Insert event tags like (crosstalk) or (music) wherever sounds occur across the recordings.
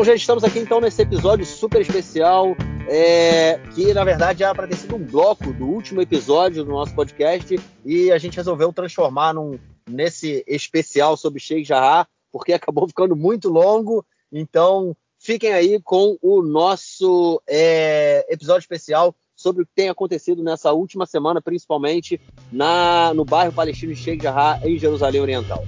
Bom, gente, estamos aqui então nesse episódio super especial, é, que na verdade era para ter sido um bloco do último episódio do nosso podcast e a gente resolveu transformar num, nesse especial sobre Sheikh Jarrah, porque (laughs) acabou ficando muito longo. Então, fiquem aí com o nosso é, episódio especial sobre o que tem acontecido nessa última semana, principalmente na, no bairro palestino de Sheikh Jarrah, em Jerusalém Oriental.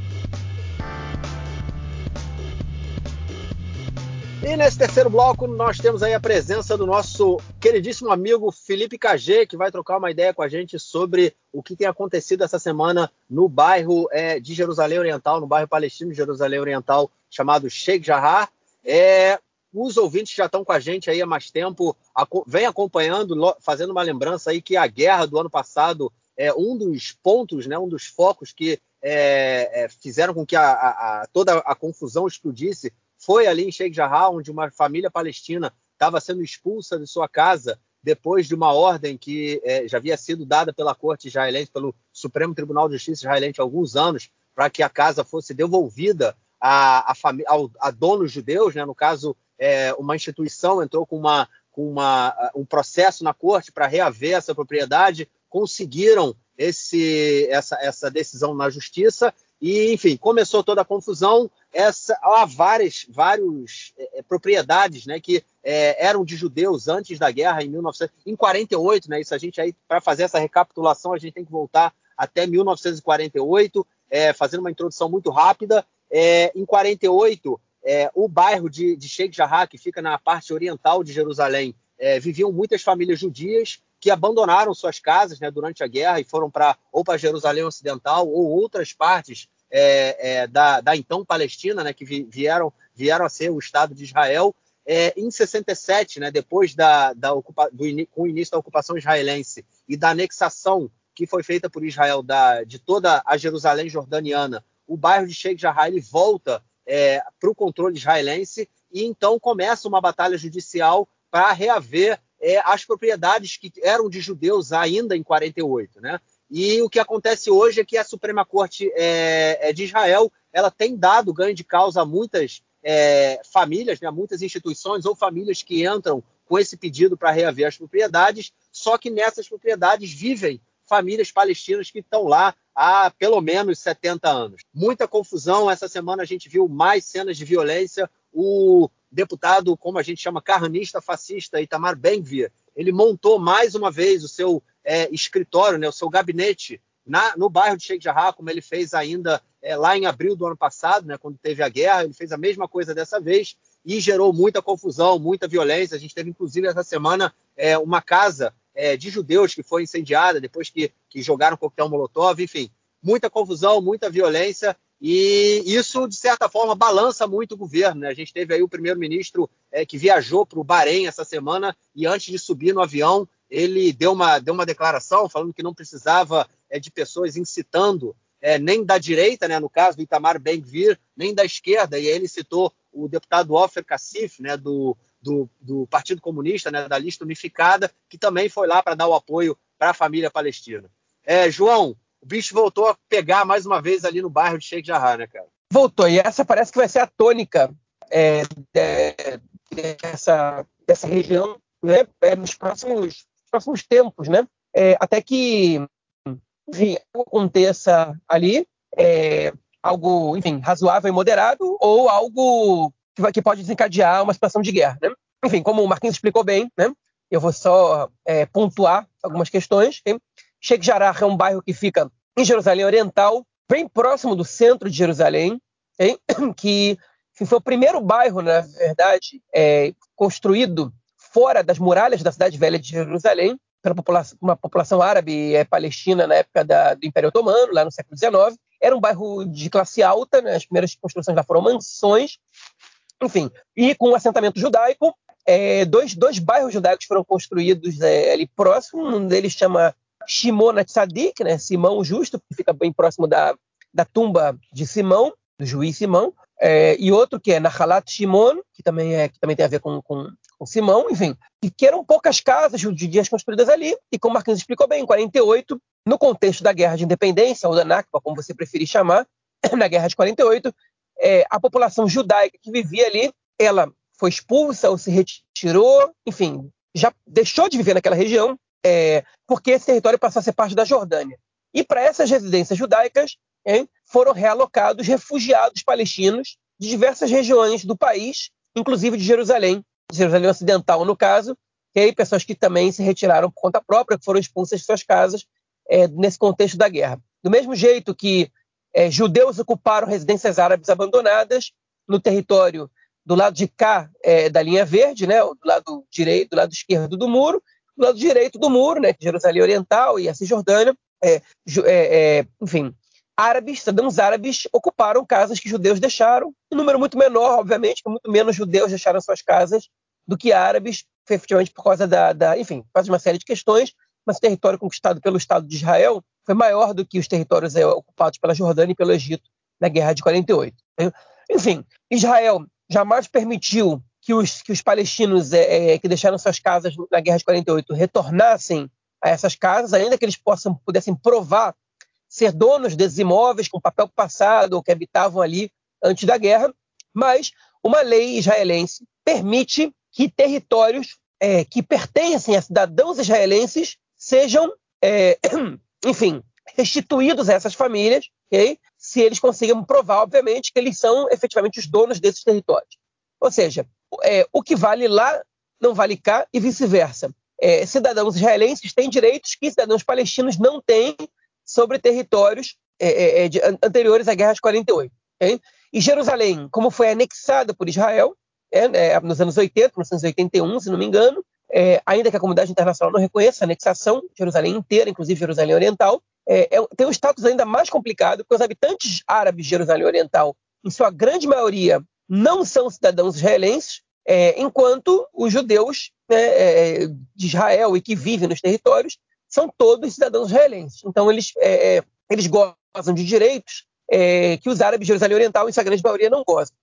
E nesse terceiro bloco, nós temos aí a presença do nosso queridíssimo amigo Felipe KG, que vai trocar uma ideia com a gente sobre o que tem acontecido essa semana no bairro é, de Jerusalém Oriental, no bairro palestino de Jerusalém Oriental, chamado Sheikh Jarrah. É, os ouvintes já estão com a gente aí há mais tempo, vem acompanhando, fazendo uma lembrança aí que a guerra do ano passado é um dos pontos, né, um dos focos que é, é, fizeram com que a, a, a, toda a confusão explodisse foi ali em Sheikh Jarrah, onde uma família palestina estava sendo expulsa de sua casa depois de uma ordem que é, já havia sido dada pela corte israelense, pelo Supremo Tribunal de Justiça israelense há alguns anos, para que a casa fosse devolvida a, a, ao, a donos judeus, né? no caso, é, uma instituição entrou com, uma, com uma, um processo na corte para reaver essa propriedade, conseguiram esse, essa, essa decisão na justiça e, enfim, começou toda a confusão. Essa, há várias vários, é, é propriedades né, que é, eram de judeus antes da guerra, em 1948. Né, isso a gente aí, para fazer essa recapitulação, a gente tem que voltar até 1948, é, fazendo uma introdução muito rápida. É, em 48, é, o bairro de, de Sheikh Jarrah, que fica na parte oriental de Jerusalém, viviam muitas famílias judias que abandonaram suas casas né, durante a guerra e foram para ou para Jerusalém Ocidental ou outras partes é, é, da, da, então Palestina, né, que vieram, vieram a ser o Estado de Israel. É, em 67, né, depois da, da ocupa, do, com o início da ocupação israelense e da anexação que foi feita por Israel da, de toda a Jerusalém jordaniana, o bairro de Sheikh Jarrah ele volta é, para o controle israelense e então começa uma batalha judicial para reaver é, as propriedades que eram de judeus ainda em 48, né? E o que acontece hoje é que a Suprema Corte é, é de Israel ela tem dado ganho de causa a muitas é, famílias, né, muitas instituições ou famílias que entram com esse pedido para reaver as propriedades, só que nessas propriedades vivem famílias palestinas que estão lá há pelo menos 70 anos. Muita confusão. Essa semana a gente viu mais cenas de violência. O deputado, como a gente chama, carranista fascista, Itamar Ben-Gvir, ele montou mais uma vez o seu é, escritório, né, o seu gabinete na, no bairro de Sheikh Jarrah, como ele fez ainda é, lá em abril do ano passado, né, quando teve a guerra, ele fez a mesma coisa dessa vez e gerou muita confusão, muita violência. A gente teve, inclusive, essa semana é, uma casa é, de judeus que foi incendiada depois que, que jogaram coquetel molotov, enfim, muita confusão, muita violência, e isso, de certa forma, balança muito o governo. Né? A gente teve aí o primeiro-ministro é, que viajou para o Bahrein essa semana e antes de subir no avião, ele deu uma, deu uma declaração falando que não precisava é, de pessoas incitando é, nem da direita, né, no caso do Itamar Ben-Gvir, nem da esquerda, e aí ele citou o deputado Ofer Kassif, né, do, do, do Partido Comunista, né, da lista unificada, que também foi lá para dar o apoio para a família palestina. É, João, o bicho voltou a pegar mais uma vez ali no bairro de Sheikh Jarrah, né, cara? Voltou, e essa parece que vai ser a tônica é, dessa, dessa região né, é, nos próximos, próximos tempos, né? É, até que enfim, aconteça ali é, algo, enfim, razoável e moderado ou algo que, que, pode desencadear uma situação de guerra. Né? Enfim, como o Marquinhos explicou bem, né? eu vou só é, pontuar algumas questões. Okay? Sheikh Jarrah é um bairro que fica em Jerusalém Oriental, bem próximo do centro de Jerusalém, okay? (coughs) que foi o primeiro bairro, na verdade, é, construído fora das muralhas da cidade velha de Jerusalém, pela população, uma população árabe é, palestina na época da, do Império Otomano, lá no século XIX. Era um bairro de classe alta, né? as primeiras construções lá foram mansões, enfim, e com um assentamento judaico. É, dois, dois bairros judaicos foram construídos é, ali próximo, um deles chama Shimon Tzadik, né? Simão Justo, que fica bem próximo da, da tumba de Simão, do juiz Simão, é, e outro que é Nahalat Shimon, que também, é, que também tem a ver com, com, com Simão, enfim, e que eram poucas casas judias construídas ali, e como Marquinhos explicou bem, em 48, no contexto da Guerra de Independência, ou da Nakba, como você preferir chamar, (clears throat) na Guerra de 48, é, a população judaica que vivia ali, ela foi expulsa ou se retirou, enfim, já deixou de viver naquela região, é, porque esse território passou a ser parte da Jordânia. E para essas residências judaicas hein, foram realocados refugiados palestinos de diversas regiões do país, inclusive de Jerusalém, de Jerusalém Ocidental, no caso, e aí pessoas que também se retiraram por conta própria, que foram expulsas de suas casas é, nesse contexto da guerra. Do mesmo jeito que é, judeus ocuparam residências árabes abandonadas no território do lado de cá é, da linha verde, né, do lado direito, do lado esquerdo do muro, do lado direito do muro, né, Jerusalém Oriental e a Cisjordânia, é, é, é, enfim, árabes, cidadãos árabes ocuparam casas que judeus deixaram, em número muito menor, obviamente, muito menos judeus deixaram suas casas do que árabes, efetivamente por causa da, da enfim, por causa de uma série de questões, mas o território conquistado pelo Estado de Israel foi maior do que os territórios é, ocupados pela Jordânia e pelo Egito na Guerra de 48. Enfim, Israel jamais permitiu que os, que os palestinos é, é, que deixaram suas casas na Guerra de 48 retornassem a essas casas, ainda que eles possam, pudessem provar ser donos desses imóveis com papel passado ou que habitavam ali antes da guerra, mas uma lei israelense permite que territórios é, que pertencem a cidadãos israelenses sejam, é, (clears throat) enfim, restituídos a essas famílias, okay? se eles consigam provar, obviamente, que eles são efetivamente os donos desses territórios. Ou seja, é, o que vale lá não vale cá e vice-versa. É, cidadãos israelenses têm direitos que cidadãos palestinos não têm sobre territórios é, é, é de, anteriores à Guerra de 48. Okay? E Jerusalém, como foi anexada por Israel é, nos anos 80, 1981, se não me engano, ainda que a comunidade internacional não reconheça a anexação, Jerusalém inteira, inclusive Jerusalém Oriental, tem um status ainda mais complicado, porque os habitantes árabes de Jerusalém Oriental, em sua grande maioria, não são cidadãos israelenses, é, enquanto os judeus né, é, de Israel e que vivem nos territórios são todos cidadãos israelenses. Então, eles, é, é eles gozam de direitos é, que os árabes de Jerusalém Oriental, em sua grande maioria, não gozam.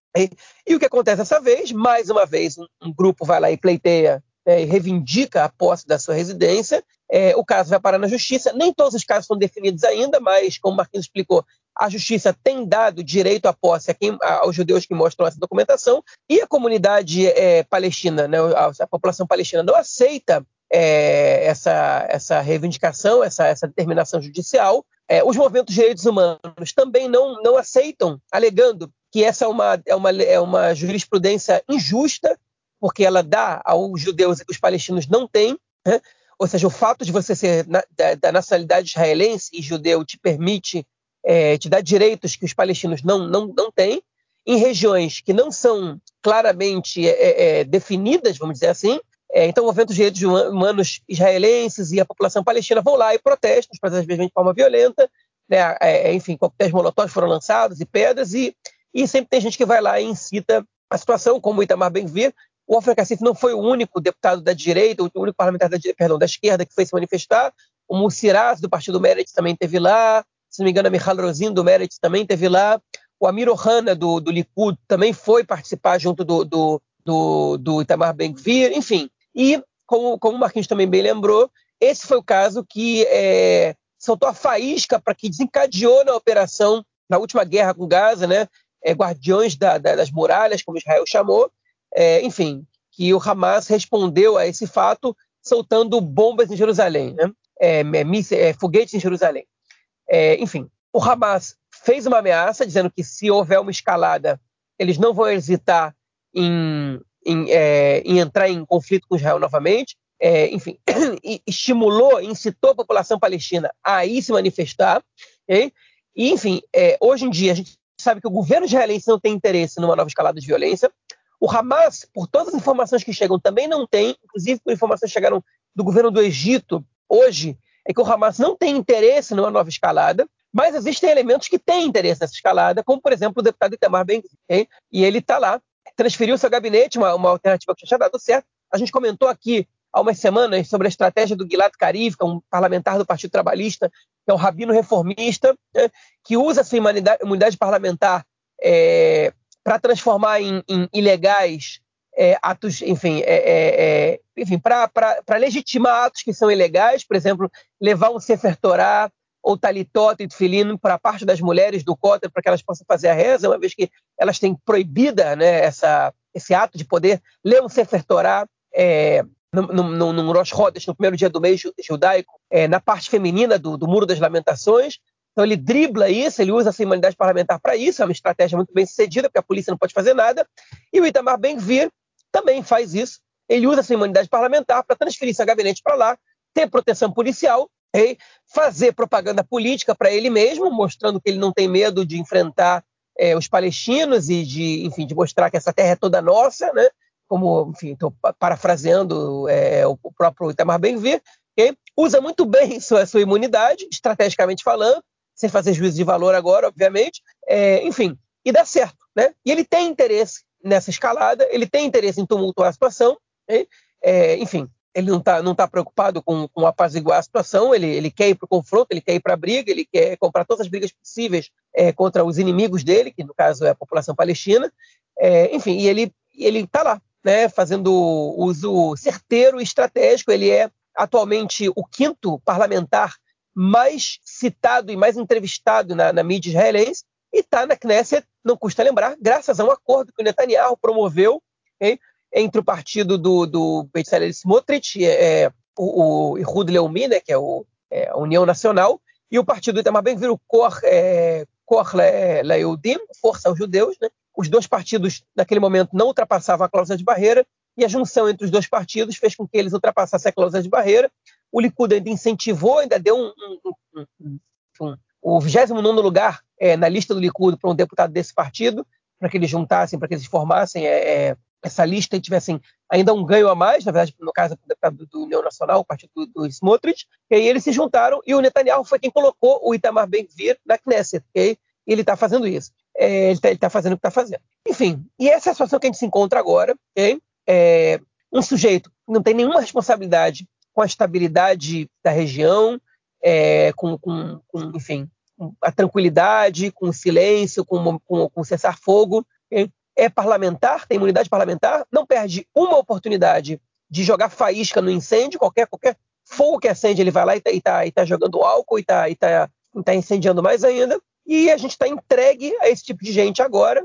E, o que acontece dessa vez? Mais uma vez, um, um grupo vai lá e pleiteia né, e reivindica a posse da sua residência. É, o caso vai parar na justiça. Nem todos os casos estão definidos ainda, mas, como o Marquinhos explicou, a justiça tem dado direito à posse quem, aos judeus que mostram essa documentação, e a comunidade é, palestina, né, a, a, população palestina não aceita é, essa, essa reivindicação, essa, essa determinação judicial. É, os movimentos de direitos humanos também não, não aceitam, alegando que essa é uma, é, uma, é uma jurisprudência injusta, porque ela dá aos judeus e que os palestinos não têm. Né? Ou seja, o fato de você ser na, da, da nacionalidade israelense e judeu te permite é, te dá direitos que os palestinos não, não, não têm, em regiões que não são claramente é, é, é definidas, vamos dizer assim. É, então, movimentos de direitos humanos israelenses e a população palestina vão lá e protestam, às vezes de forma violenta. Né? É, enfim, coquetéis molotov foram lançados e pedras, e, e sempre tem gente que vai lá e incita a situação, como o Itamar Benvir. O Alfred Cassif não foi o único deputado da direita, o único parlamentar da, perdão, da esquerda que foi se manifestar. O Mussiraz, do Partido Meretz, também teve lá se não me engano, a Michal Rosin do Meretz também teve lá. O Amir Ohana do, do Likud também foi participar junto do, do, do, do Itamar Ben-Gvir, enfim. E, como, como o Marquinhos também bem lembrou, esse foi o caso que é, soltou a faísca para que desencadeou na operação, na última guerra com Gaza, né? É, guardiões da, da, das muralhas, como Israel chamou, é, enfim, que o Hamas respondeu a esse fato soltando bombas em Jerusalém, né? É, é, é foguetes em Jerusalém. É, enfim, o Hamas fez uma ameaça dizendo que se houver uma escalada, eles não vão hesitar em, em, é, em entrar em conflito com Israel novamente. É, enfim, (clears throat) estimulou, incitou a população palestina a ir se manifestar. Okay? E, enfim, é, hoje em dia a gente sabe que o governo israelense não tem interesse numa nova escalada de violência. O Hamas, por todas as informações que chegam, também não tem, inclusive por informações que chegaram do governo do Egito hoje, é que o Hamas não tem interesse numa nova escalada, mas existem elementos que têm interesse nessa escalada, como, por exemplo, o deputado Itamar ben e ele está lá, transferiu seu gabinete, uma, uma alternativa que tinha dado certo. A gente comentou aqui há umas semanas sobre a estratégia do Gilad Karif, que é um parlamentar do Partido Trabalhista, que é um rabino reformista, né, que usa sua imunidade, imunidade parlamentar é, para transformar em, em ilegais é, atos, enfim, é, é, é enfim para legitimar atos que são ilegais, por exemplo, levar um Sefer Torah ou talitot e para a parte das mulheres do Kotel, para que elas possam fazer a reza, uma vez que elas têm proibida né, essa, esse ato de poder ler um Sefer Torah é, no Rosh Chodesh, no primeiro dia do mês judaico, é, na parte feminina do, do Muro das Lamentações. Então ele dribla isso, ele usa essa imunidade parlamentar para isso, é uma estratégia muito bem sucedida, porque a polícia não pode fazer nada. E o Itamar Ben-Gvir também faz isso. Ele usa essa imunidade parlamentar para transferir seu gabinete para lá, ter proteção policial e fazer propaganda política para ele mesmo, mostrando que ele não tem medo de enfrentar é, os palestinos e de, enfim, de mostrar que essa terra é toda nossa, né? Como, enfim, estou parafraseando é, o próprio Itamar Ben-Gvir, okay? usa muito bem (laughs) sua, sua imunidade, estrategicamente falando, sem fazer juízo de valor agora, obviamente, é, enfim, e dá certo, né? E ele tem interesse nessa escalada, ele tem interesse em tumultuar a situação, okay? é, enfim, ele não está não tá preocupado com, com apaziguar a situação, ele, ele quer ir para o confronto, ele quer ir para a briga, ele quer comprar todas as brigas possíveis é, contra os inimigos dele, que no caso é a população palestina, é, enfim, e ele ele está lá, né, fazendo uso certeiro e estratégico, ele é atualmente o quinto parlamentar mais citado e mais entrevistado na, na mídia israelense, e está na Knesset, não custa lembrar, graças a um acordo que o Netanyahu promoveu okay, entre o partido do, do Bezalel Smotrich, é, é, o, o Leumi, né, que é, o, é, a União Nacional, e o partido do Itamar Ben-Gvir, o Kor, é, Kor Leeudim, Força aos Judeus. Né? Os dois partidos, naquele momento, não ultrapassavam a cláusula de barreira, e a junção entre os dois partidos fez com que eles ultrapassassem a cláusula de barreira. O Likud ainda incentivou, ainda deu um, um, um, um o 29 lugar é, na lista do Likud para um deputado desse partido, para que eles juntassem, para que eles formassem é, é essa lista e tivessem ainda um ganho a mais, na verdade, no caso do, do União Nacional, o partido do, do Smotrich, e aí eles se juntaram e o Netanyahu foi quem colocou o Itamar Ben-Gvir na Knesset, okay? e ele está fazendo isso. É, ele está tá fazendo o que está fazendo. Enfim, e essa é a situação que a gente se encontra agora, okay? é, um sujeito que não tem nenhuma responsabilidade com a estabilidade da região, é, com, com, com, enfim, a tranquilidade, com o silêncio, com, com, com cessar-fogo, é parlamentar, tem imunidade parlamentar, não perde uma oportunidade de jogar faísca no incêndio, qualquer, qualquer fogo que acende, ele vai lá e está tá, tá jogando álcool e está tá, tá incendiando mais ainda. E a gente está entregue a esse tipo de gente agora?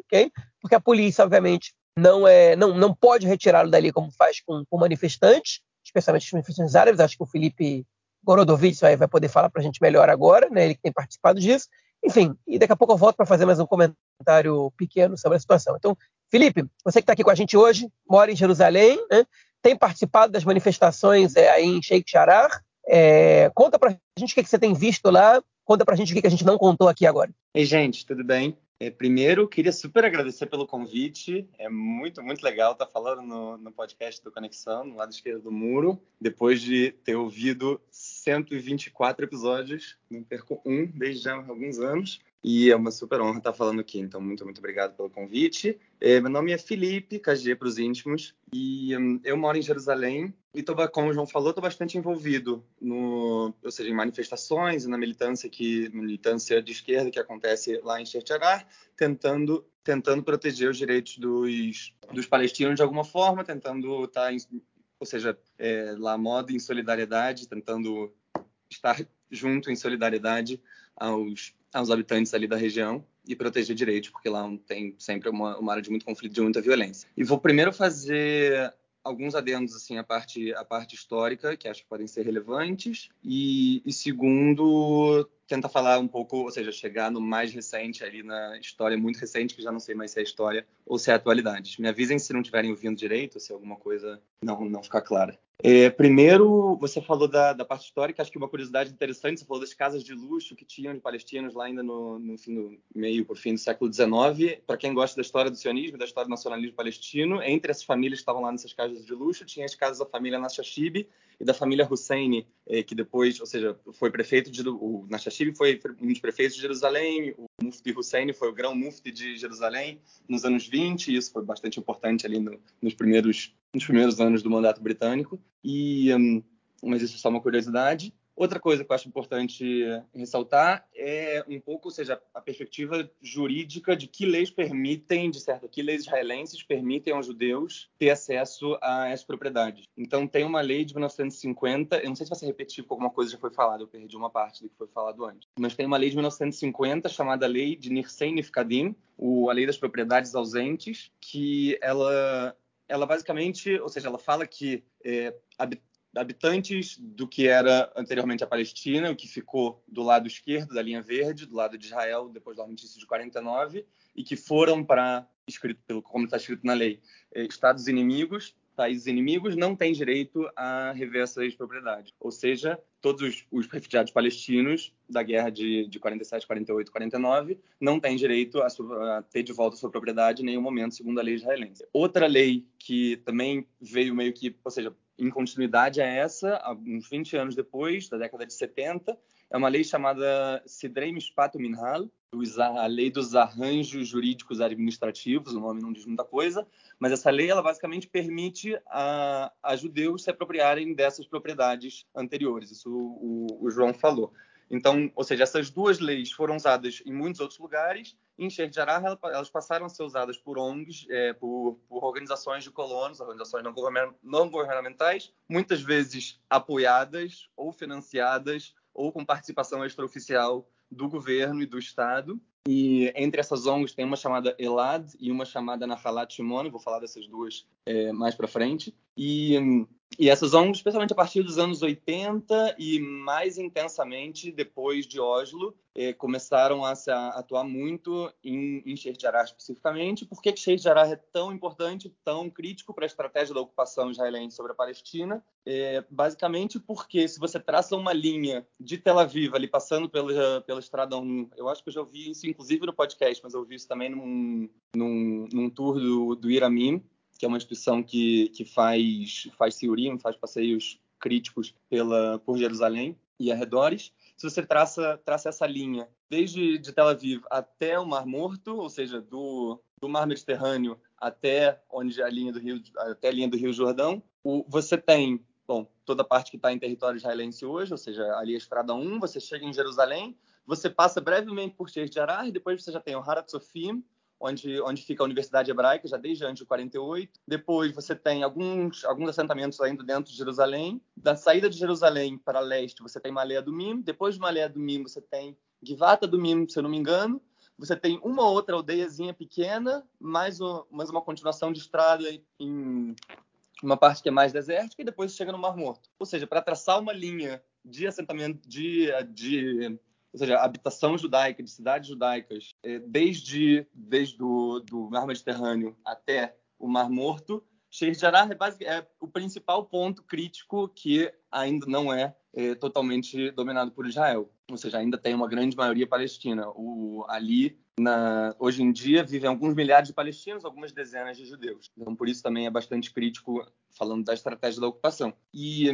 Porque a polícia, obviamente, não, é, não, não pode retirá-lo dali como faz com, com manifestantes, especialmente os manifestantes árabes. Acho que o Felipe Gorodovich vai, vai poder falar para a gente melhor agora, né? ele que tem participado disso. Enfim, e daqui a pouco eu volto para fazer mais um comentário pequeno sobre a situação. Então, Felipe, você que está aqui com a gente hoje, mora em Jerusalém, né? tem participado das manifestações é, aí em Sheikh Sharar. É, conta para a gente o que, que, você tem visto lá, conta para a gente o que, que a gente não contou aqui agora. Ei, gente, tudo bem? É, primeiro, queria super agradecer pelo convite. É muito, muito legal estar falando no, no podcast do Conexão, no lado esquerdo do muro, depois de ter ouvido 124 episódios, não perco um desde já há alguns anos. E é uma super honra estar falando aqui. Então, muito, muito obrigado pelo convite. É, meu nome é Felipe, KG para os íntimos, e um, eu moro em Jerusalém. E, tô, como o João falou, estou bastante envolvido, no, ou seja, em manifestações e na militância, que, militância de esquerda que acontece lá em Shecharar, tentando, tentando proteger os direitos dos, dos palestinos de alguma forma, tentando estar, tá em, ou seja, é, lá moda em solidariedade, tentando estar junto em solidariedade aos aos habitantes ali da região e proteger direitos, porque lá tem sempre uma, uma área de muito conflito, de muita violência. E vou primeiro fazer alguns adendos assim a parte parte histórica que acho que podem ser relevantes e, e segundo tenta falar um pouco, ou seja, chegar no mais recente ali na história muito recente, que já não sei mais se é história ou se é atualidade. Me avisem se não estiverem ouvindo direito, se alguma coisa não, não ficar clara. É, primeiro, você falou da, da, parte histórica, acho que uma curiosidade interessante, você falou das casas de luxo que tinham de palestinos lá ainda no, no, fim do, meio por fim do século XIX. Para quem gosta da história do sionismo, da história do nacionalismo palestino, entre as famílias que estavam lá nessas casas de luxo, tinha as casas da família Nashashib e da família Hussein, é, que depois, ou seja, foi prefeito de o Nashashib foi um dos prefeitos de Jerusalém, o Mufti Hussein foi o grão Mufti de Jerusalém nos anos 20, e isso foi bastante importante ali no, nos primeiros nos primeiros anos do mandato britânico. E um, mas isso é só uma curiosidade. Outra coisa que eu acho importante ressaltar é um pouco, ou seja, a perspectiva jurídica de que leis permitem, de certo, que leis israelenses permitem aos judeus ter acesso a essas propriedades. Então, tem uma lei de 1950, eu não sei se vai ser repetitivo com alguma coisa já foi falada, eu perdi uma parte do que foi falado antes, mas tem uma lei de 1950 chamada Lei de Nirsei Nifkadim, a Lei das Propriedades Ausentes, que ela ela basicamente, ou seja, ela fala que é, habitantes do que era anteriormente a Palestina, o que ficou do lado esquerdo da linha verde, do lado de Israel, depois do armistício de 49, e que foram para, escrito pelo, como está escrito na lei, eh, estados inimigos, países inimigos, não têm direito a rever essas propriedades. Ou seja, todos os, os refugiados palestinos da guerra de, de 47, 48, 49 não têm direito a, a, ter de volta sua propriedade em nenhum momento, segundo a lei israelense. Outra lei que também veio meio que, ou seja, em continuidade a essa, uns 20 anos depois, da década de 70, é uma lei chamada Sidrei Mishpat Minhal, a lei dos arranjos jurídicos administrativos, o nome não diz muita coisa, mas essa lei ela basicamente permite a, a judeus se apropriarem dessas propriedades anteriores. Isso o, o, João falou. Então, ou seja, essas duas leis foram usadas em muitos outros lugares. Em Sheikh Jarrah, elas passaram a ser usadas por ONGs, é, por, por, organizações de colonos, organizações não, não governamentais, muitas vezes apoiadas ou financiadas ou com participação extraoficial do governo e do Estado. E entre essas ONGs tem uma chamada ELAD e uma chamada Nahalat Shimon, vou falar dessas duas é, mais para frente. E, e essas ONGs, especialmente a partir dos anos 80 e mais intensamente depois de Oslo, eh, começaram a, a, atuar muito em, em Sheikh Jarrah especificamente. Por que Sheikh Jarrah é tão importante, tão crítico para a estratégia da ocupação israelense sobre a Palestina? É, basicamente porque se você traça uma linha de Tel Aviv ali passando pela, pela Estrada 1, eu acho que eu já ouvi isso inclusive no podcast, mas eu ouvi isso também num, num, num tour do, do Iramim, que é uma instituição que, que faz, faz Siurim, faz passeios críticos pela, por Jerusalém e arredores. Se você traça, traça essa linha desde de Tel Aviv até o Mar Morto, ou seja, do, do Mar Mediterrâneo até onde a linha do Rio, até a linha do Rio Jordão, o, você tem bom, toda a parte que está em território israelense hoje, ou seja, ali a Estrada 1, você chega em Jerusalém, você passa brevemente por Sheikh Jarrah, e depois você já tem o Harat Sofim, onde, onde fica a Universidade Hebraica, já desde antes de 48. Depois você tem alguns, alguns assentamentos ainda dentro de Jerusalém. Da saída de Jerusalém para leste, você tem Malea do Mim. Depois de Malea do Mim, você tem Givata do Mim, se eu não me engano. Você tem uma outra aldeiazinha pequena, mais, mais uma continuação de estrada em uma parte que é mais desértica, e depois chega no Mar Morto. Ou seja, para traçar uma linha de assentamento, de, de ou seja, habitação judaica, de cidades judaicas, é, desde, desde o do Mar Mediterrâneo até o Mar Morto, Sheikh Jarrah é, é, o principal ponto crítico que ainda não é, é, totalmente dominado por Israel. Ou seja, ainda tem uma grande maioria palestina. O, ali, na, hoje em dia, vivem alguns milhares de palestinos, algumas dezenas de judeus. Então, por isso também é bastante crítico falando da estratégia da ocupação. E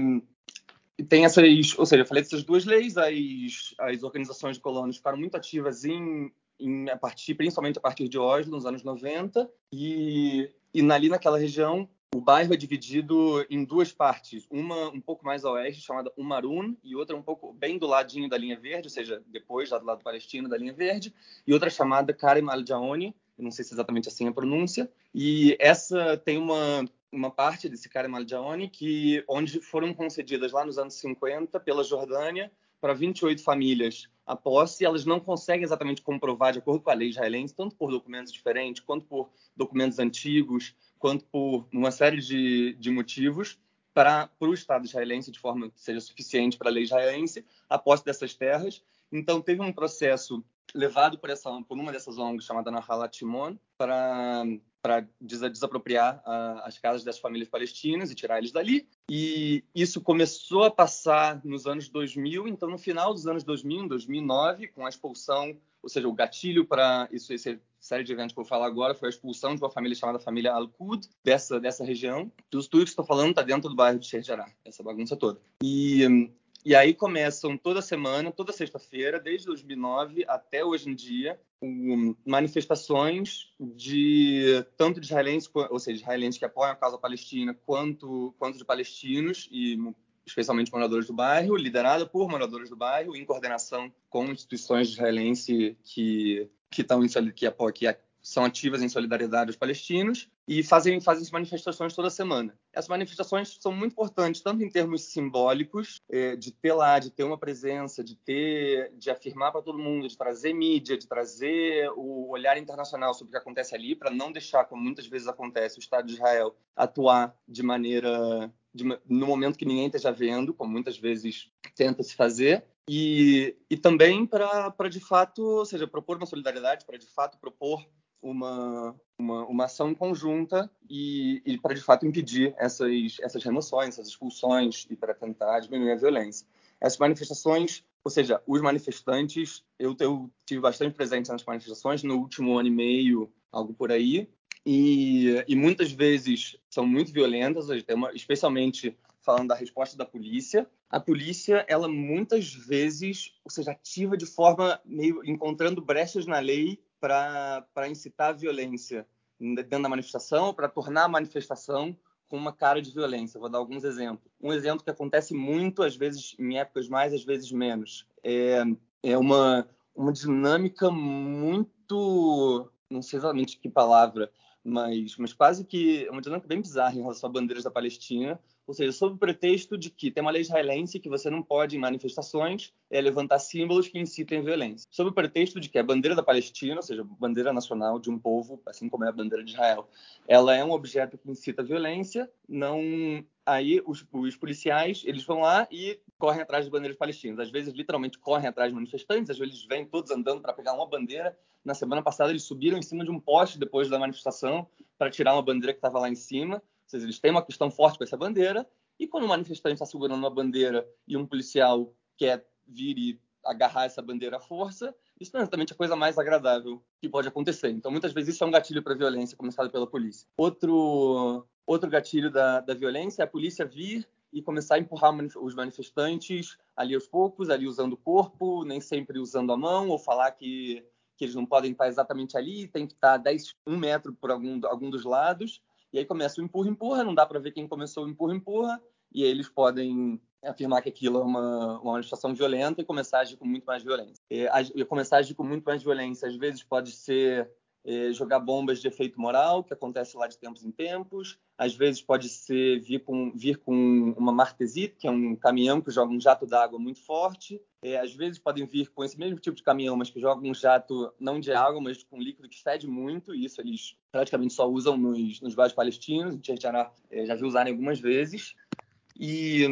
tem essas, ou seja, eu falei dessas duas leis, as, as organizações de colonos ficaram muito ativas em, em, a partir, principalmente a partir de Oslo, nos anos 90, e, e ali naquela região o bairro é dividido em duas partes, uma um pouco mais a oeste, chamada Umarun, e outra um pouco bem do ladinho da linha verde, ou seja, depois lá do lado palestino da linha verde, e outra chamada Karim al-Jaoni, não sei se é exatamente assim a pronúncia, e essa tem uma uma parte desse Karim al-Jaoni, que onde foram concedidas lá nos anos 50 pela Jordânia para 28 famílias a posse, elas não conseguem exatamente comprovar, de acordo com a lei israelense, tanto por documentos diferentes, quanto por documentos antigos, quanto por uma série de, de motivos, para o Estado israelense, de forma que seja suficiente para a lei israelense, a posse dessas terras. Então, teve um processo levado por, essa, por uma dessas ONGs chamada Nahalat Shimon para para desapropriar uh, as casas das famílias palestinas e tirar eles dali. E isso começou a passar nos anos 2000, então no final dos anos 2000, em 2009, com a expulsão, ou seja, o gatilho para isso, essa série de eventos que eu vou falar agora foi a expulsão de uma família chamada família Al-Qud dessa dessa região. Tudo, tudo que estou falando está dentro do bairro de Sheikh Jarrah, essa bagunça toda. E e aí começam toda semana, toda sexta-feira, desde 2009 até hoje em dia, manifestações de tanto de israelenses, ou seja, israelenses que apoiam a causa palestina, quanto, quanto de palestinos e especialmente moradores do bairro, liderada por moradores do bairro, em coordenação com instituições israelenses que que estão que, que são ativas em solidariedade aos palestinos e fazem, fazem manifestações toda semana. Essas manifestações são muito importantes, tanto em termos simbólicos, é, de ter lá, de ter uma presença, de ter, de afirmar para todo mundo, de trazer mídia, de trazer o olhar internacional sobre o que acontece ali, para não deixar, como muitas vezes acontece, o Estado de Israel atuar de maneira de, no momento que ninguém esteja vendo, como muitas vezes tenta se fazer, e, e também para, de fato, ou seja, propor uma solidariedade, para de fato propor uma, uma, uma ação conjunta e, e para de fato impedir essas, essas remoções, essas expulsões e para tentar diminuir a violência. Essas manifestações, ou seja, os manifestantes, eu, eu tive bastante presente nas manifestações no último ano e meio, algo por aí, e, e muitas vezes são muito violentas, especialmente falando da resposta da polícia. A polícia, ela muitas vezes, ou seja, ativa de forma meio encontrando brechas na lei para incitar a violência dentro da manifestação, para tornar a manifestação com uma cara de violência. Vou dar alguns exemplos. Um exemplo que acontece muito, às vezes em épocas mais, às vezes menos, é, é uma, uma dinâmica muito, não sei exatamente que palavra, mas, mas quase que é uma dinâmica bem bizarra em relação a bandeiras da Palestina, ou seja, sob o pretexto de que tem uma lei israelense que você não pode, em manifestações, é, levantar símbolos que incitem violência. Sob o pretexto de que a bandeira da Palestina, ou seja, a bandeira nacional de um povo, assim como é a bandeira de Israel, ela é um objeto que incita violência, não aí os, os, policiais eles vão lá e correm atrás de bandeiras palestinas. Às vezes, literalmente, correm atrás de manifestantes, às vezes eles vêm todos andando para pegar uma bandeira. Na semana passada, eles subiram em cima de um poste depois da manifestação para tirar uma bandeira que estava lá em cima seja, eles têm uma questão forte com essa bandeira, e quando um manifestante está segurando uma bandeira e um policial quer vir e agarrar essa bandeira à força, isso não é exatamente a coisa mais agradável que pode acontecer. Então, muitas vezes, isso é um gatilho para a violência começado pela polícia. Outro, outro gatilho da, da violência é a polícia vir e começar a empurrar os manifestantes ali aos poucos, ali usando o corpo, nem sempre usando a mão, ou falar que, que eles não podem estar exatamente ali, tem que estar 10, um metro por algum, algum dos lados. E aí começa o empurra-empurra, não dá para ver quem começou o empurra-empurra, e eles podem afirmar que aquilo é uma, uma manifestação violenta e começar a agir com muito mais violência. E, começar a agir com muito mais violência, às vezes pode ser é, jogar bombas de efeito moral, que acontece lá de tempos em tempos. Às vezes pode ser vir com, vir com uma martesite, que é um caminhão que joga um jato d'água muito forte. É, às vezes podem vir com esse mesmo tipo de caminhão, mas que joga um jato não de água, mas com líquido que fede muito. E isso eles praticamente só usam nos, nos bairros palestinos. A gente já, já viu usarem algumas vezes. E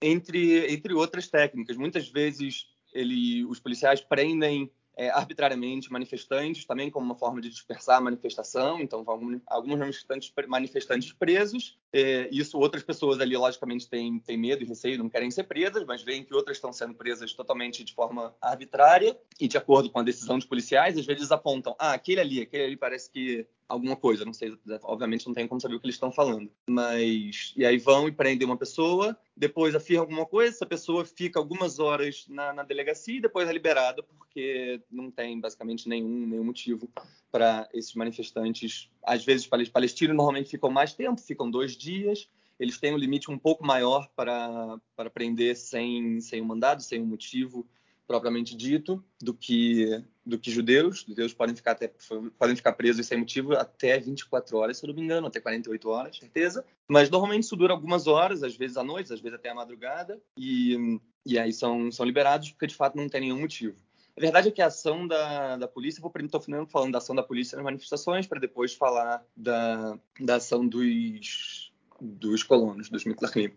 entre, entre outras técnicas, muitas vezes ele, os policiais prendem é, arbitrariamente manifestantes, também como uma forma de dispersar a manifestação. Então, alguns manifestantes, manifestantes presos. É, isso, outras pessoas ali, logicamente, têm, têm medo e receio, não querem ser presas, mas veem que outras estão sendo presas totalmente de forma arbitrária e de acordo com a decisão dos policiais. Às vezes apontam, ah, aquele ali, aquele ali parece que alguma coisa, não sei, obviamente não tem como saber o que eles estão falando, mas e aí vão e prendem uma pessoa, depois afirmam alguma coisa, essa pessoa fica algumas horas na, na delegacia e depois é liberada porque não tem basicamente nenhum, nenhum motivo para esses manifestantes, às vezes palestinos normalmente ficam mais tempo, ficam dois dias, eles têm um limite um pouco maior para, para prender sem, sem um mandado, sem um motivo propriamente dito do que do que judeus. Judeus podem ficar até podem ficar presos sem motivo até 24 horas, se eu não me engano, até 48 horas, certeza. Mas normalmente isso dura algumas horas, às vezes à noite, às vezes até a madrugada, e, e aí são, são liberados porque de fato não tem nenhum motivo. A verdade é que a ação da, da polícia, vou estou falando da ação da polícia nas manifestações, para depois falar da, da ação dos, dos colonos, dos Mitlarim.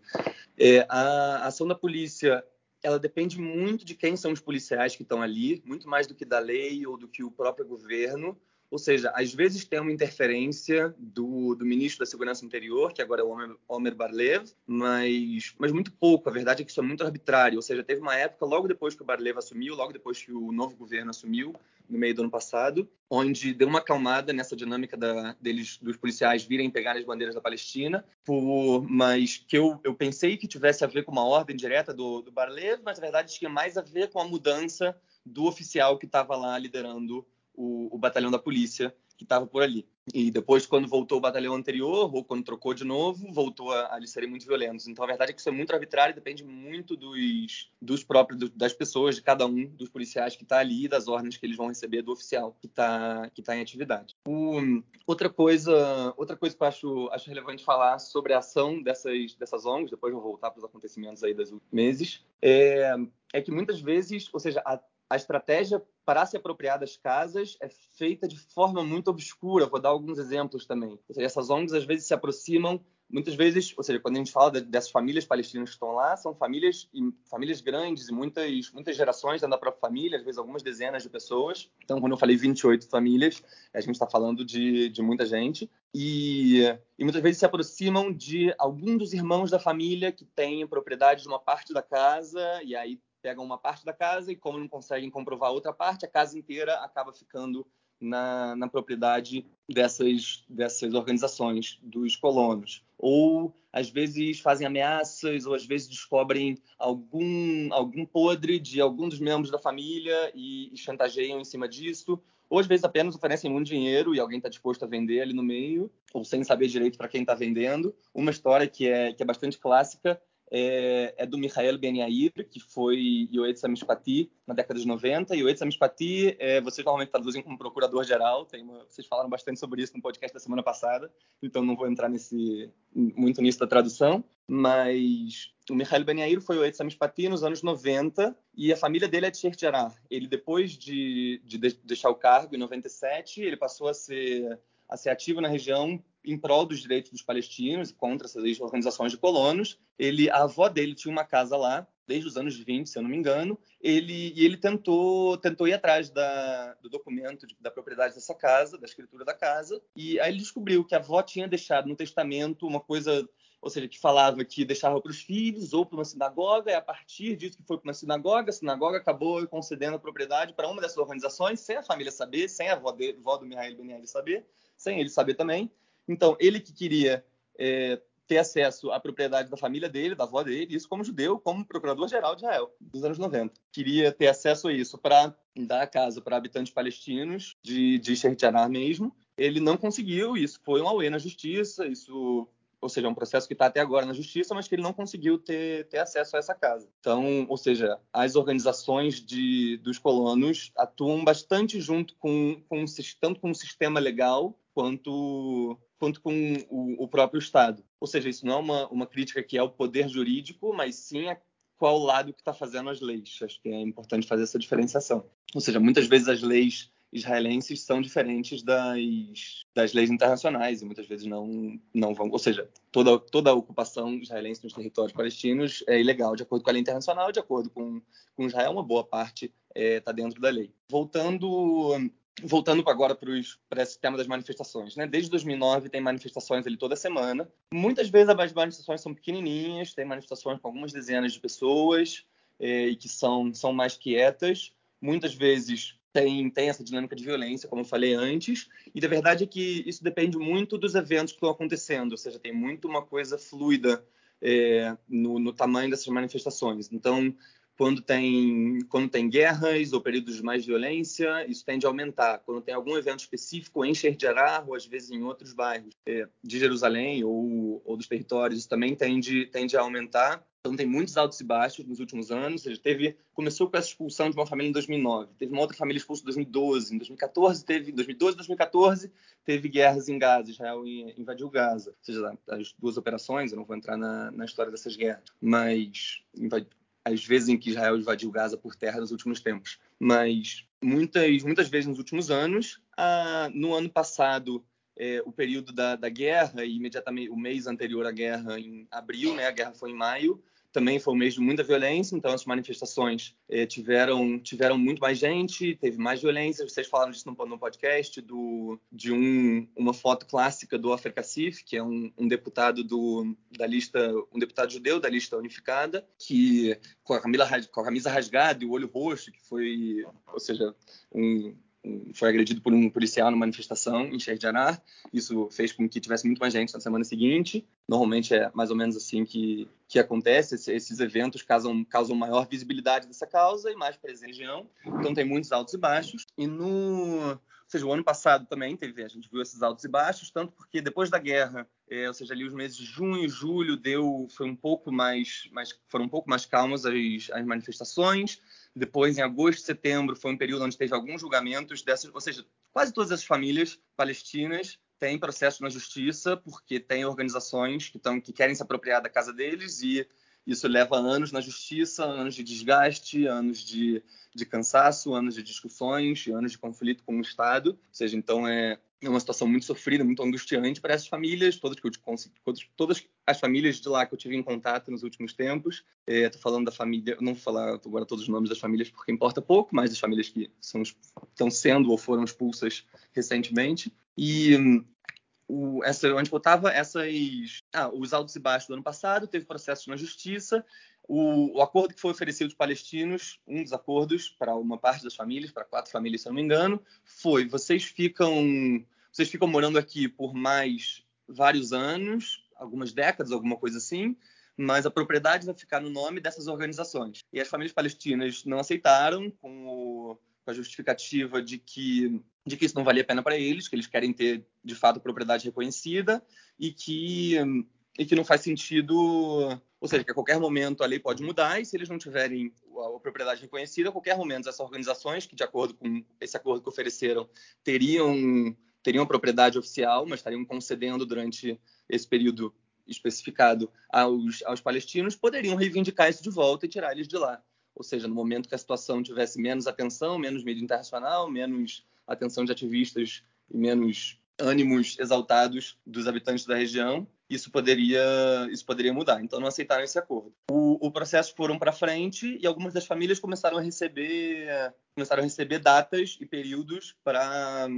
É, a ação da polícia ela depende muito de quem são os policiais que estão ali, muito mais do que da lei ou do que o próprio governo. Ou seja, às vezes tem uma interferência do, do ministro da Segurança Interior, que agora é o Omer, Omer Barlev, mas, mas muito pouco. A verdade é que isso é muito arbitrário. Ou seja, teve uma época, logo depois que o Barlev assumiu, logo depois que o novo governo assumiu, no meio do ano passado, onde deu uma acalmada nessa dinâmica da, deles, dos policiais virem pegar as bandeiras da Palestina, por, mas que eu, eu pensei que tivesse a ver com uma ordem direta do, do Barlev, mas na verdade tinha mais a ver com a mudança do oficial que estava lá liderando o, o batalhão da polícia, que estava por ali. E depois, quando voltou o batalhão anterior, ou quando trocou de novo, voltou a, a eles serem muito violentos. Então, a verdade é que isso é muito arbitrário depende muito dos, dos próprios, das pessoas, de cada um dos policiais que está ali e das ordens que eles vão receber do oficial que está que tá em atividade. O, outra, coisa, outra coisa que eu acho, acho relevante falar sobre a ação dessas, dessas ONGs, depois vou voltar para os acontecimentos aí dos meses, é, é que muitas vezes, ou seja, a, a estratégia para se apropriar das casas é feita de forma muito obscura. Vou dar alguns exemplos também. Seja, essas ONGs às vezes se aproximam, muitas vezes, ou seja, quando a gente fala dessas famílias palestinas que estão lá, são famílias famílias grandes e muitas muitas gerações dentro da própria família, às vezes algumas dezenas de pessoas. Então, quando eu falei 28 famílias, a gente está falando de, de muita gente. E, e, muitas vezes se aproximam de algum dos irmãos da família que tem propriedade de uma parte da casa e aí pegam uma parte da casa e, como não conseguem comprovar outra parte, a casa inteira acaba ficando na, na propriedade dessas, dessas organizações, dos colonos. Ou, às vezes, fazem ameaças, ou às vezes descobrem algum, algum podre de algum dos membros da família e, e chantageiam em cima disso. Ou, às vezes, apenas oferecem muito dinheiro e alguém está disposto a vender ali no meio, ou sem saber direito para quem está vendendo. Uma história que é, que é bastante clássica é, é do Michael Ben Yair, que foi Yoed Samishpati na década de 90. Yoed Samishpati, é, vocês normalmente traduzem como procurador-geral, vocês falaram bastante sobre isso no podcast da semana passada, então não vou entrar nesse, muito nisso da tradução, mas o Michael Ben Yair foi Yoed Samishpati nos anos 90 e a família dele é de Sheikh Jarrah. Ele, depois de, de deixar o cargo, em 97, ele passou a ser a ser ativo na região em prol dos direitos dos palestinos contra essas organizações de colonos. Ele, a avó dele tinha uma casa lá desde os anos 20, se eu não me engano. Ele e ele tentou tentou ir atrás da, do documento de, da propriedade dessa casa, da escritura da casa, e aí ele descobriu que a avó tinha deixado no testamento uma coisa ou seja, que falava que deixava para os filhos ou para uma sinagoga, e a partir disso que foi para uma sinagoga, a sinagoga acabou concedendo a propriedade para uma dessas organizações, sem a família saber, sem a avó, de, avó do Mihail Ben saber, sem ele saber também. Então, ele que queria é, ter acesso à propriedade da família dele, da avó dele, isso como judeu, como procurador-geral de Israel, dos anos 90. Queria ter acesso a isso para dar casa para habitantes palestinos de, de Sheikh mesmo. Ele não conseguiu, isso foi um auê na justiça, isso ou seja, é um processo que está até agora na justiça, mas que ele não conseguiu ter, ter acesso a essa casa. Então, ou seja, as organizações de, dos colonos atuam bastante junto com, com tanto com o sistema legal quanto, quanto com o, o, próprio Estado. Ou seja, isso não é uma, uma crítica que é o poder jurídico, mas sim a qual lado que está fazendo as leis. Acho que é importante fazer essa diferenciação. Ou seja, muitas vezes as leis israelenses são diferentes das, das leis internacionais e muitas vezes não, não vão. Ou seja, toda, toda a ocupação israelense nos territórios palestinos é ilegal, de acordo com a lei internacional, de acordo com, com Israel, uma boa parte está é, tá dentro da lei. Voltando voltando agora para esse tema das manifestações, né? Desde 2009 tem manifestações ali toda semana. Muitas vezes as manifestações são pequenininhas, tem manifestações com algumas dezenas de pessoas é, e que são, são mais quietas. Muitas vezes tem, tem essa dinâmica de violência, como eu falei antes, e a verdade é que isso depende muito dos eventos que estão acontecendo, ou seja, tem muito uma coisa fluida é, no, no, tamanho dessas manifestações. Então, quando tem, quando tem guerras ou períodos de mais violência, isso tende a aumentar. Quando tem algum evento específico em Jarrah, ou às vezes em outros bairros é, de Jerusalém ou, ou dos territórios, isso também tende, tende a aumentar. Então tem muitos altos e baixos nos últimos anos. Ele teve começou com essa expulsão de uma família em 2009, teve uma outra família expulsa em 2012, em 2014 teve, em 2012 2014 teve guerras em Gaza, Israel invadiu Gaza. Ou seja, as duas operações, eu não vou entrar na, na história dessas guerras, mas as vezes em que Israel invadiu Gaza por terra nos últimos tempos. Mas muitas muitas vezes nos últimos anos, ah, no ano passado é, o período da, da, guerra e imediatamente o mês anterior à guerra em abril, né? A guerra foi em maio também foi um mês de muita violência, então as manifestações eh, tiveram, tiveram muito mais gente, teve mais violência. Vocês falaram disso no, no podcast, do, de um, uma foto clássica do Ofer Kassif, que é um, um, deputado do, da lista, um deputado judeu da lista unificada, que com a, camisa, com a camisa rasgada e o olho roxo, que foi, ou seja, um, foi agredido por um policial numa manifestação em Sheikh Jarrah. Isso fez com que tivesse muito mais gente na semana seguinte. Normalmente é mais ou menos assim que, que acontece. esses eventos causam, causam maior visibilidade dessa causa e mais presença região. Então tem muitos altos e baixos. E no, seja, o ano passado também teve, a gente viu esses altos e baixos, tanto porque depois da guerra, é, ou seja, ali os meses de junho julho deu, foi um pouco mais, mais foram um pouco mais calmas as, as manifestações. Depois, em agosto setembro, foi um período onde teve alguns julgamentos dessas, ou seja, quase todas as famílias palestinas têm processo na justiça porque têm organizações que, tão, que querem se apropriar da casa deles e isso leva anos na justiça, anos de desgaste, anos de, de cansaço, anos de discussões, anos de conflito com o Estado. Ou seja, então é, é uma situação muito sofrida, muito angustiante para essas famílias, todas, que eu, todas as famílias de lá que eu tive em contato nos últimos tempos. Estou é, falando da família, não vou falar agora todos os nomes das famílias porque importa pouco, mas das famílias que estão sendo ou foram expulsas recentemente. E o, essa, onde eu estava, essas, ah, os altos e baixos do ano passado, teve processos na justiça, o, o, acordo que foi oferecido aos palestinos, um dos acordos para uma parte das famílias, para quatro famílias, se não me engano, foi: vocês ficam, vocês ficam morando aqui por mais vários anos, algumas décadas, alguma coisa assim, mas a propriedade vai ficar no nome dessas organizações. E as famílias palestinas não aceitaram, com, o, com a justificativa de que de que isso não valia a pena para eles, que eles querem ter de fato propriedade reconhecida e que e que não faz sentido, ou seja, que a qualquer momento a lei pode mudar e se eles não tiverem a, propriedade reconhecida, a qualquer momento essas organizações que de acordo com esse acordo que ofereceram teriam teriam propriedade oficial, mas estariam concedendo durante esse período especificado aos, aos palestinos, poderiam reivindicar isso de volta e tirar eles de lá. Ou seja, no momento que a situação tivesse menos atenção, menos mídia internacional, menos atenção de ativistas e menos ânimos exaltados dos habitantes da região, isso poderia, isso poderia mudar. Então não aceitaram esse acordo. O, o processo foram para frente e algumas das famílias começaram a receber, começaram a receber datas e períodos para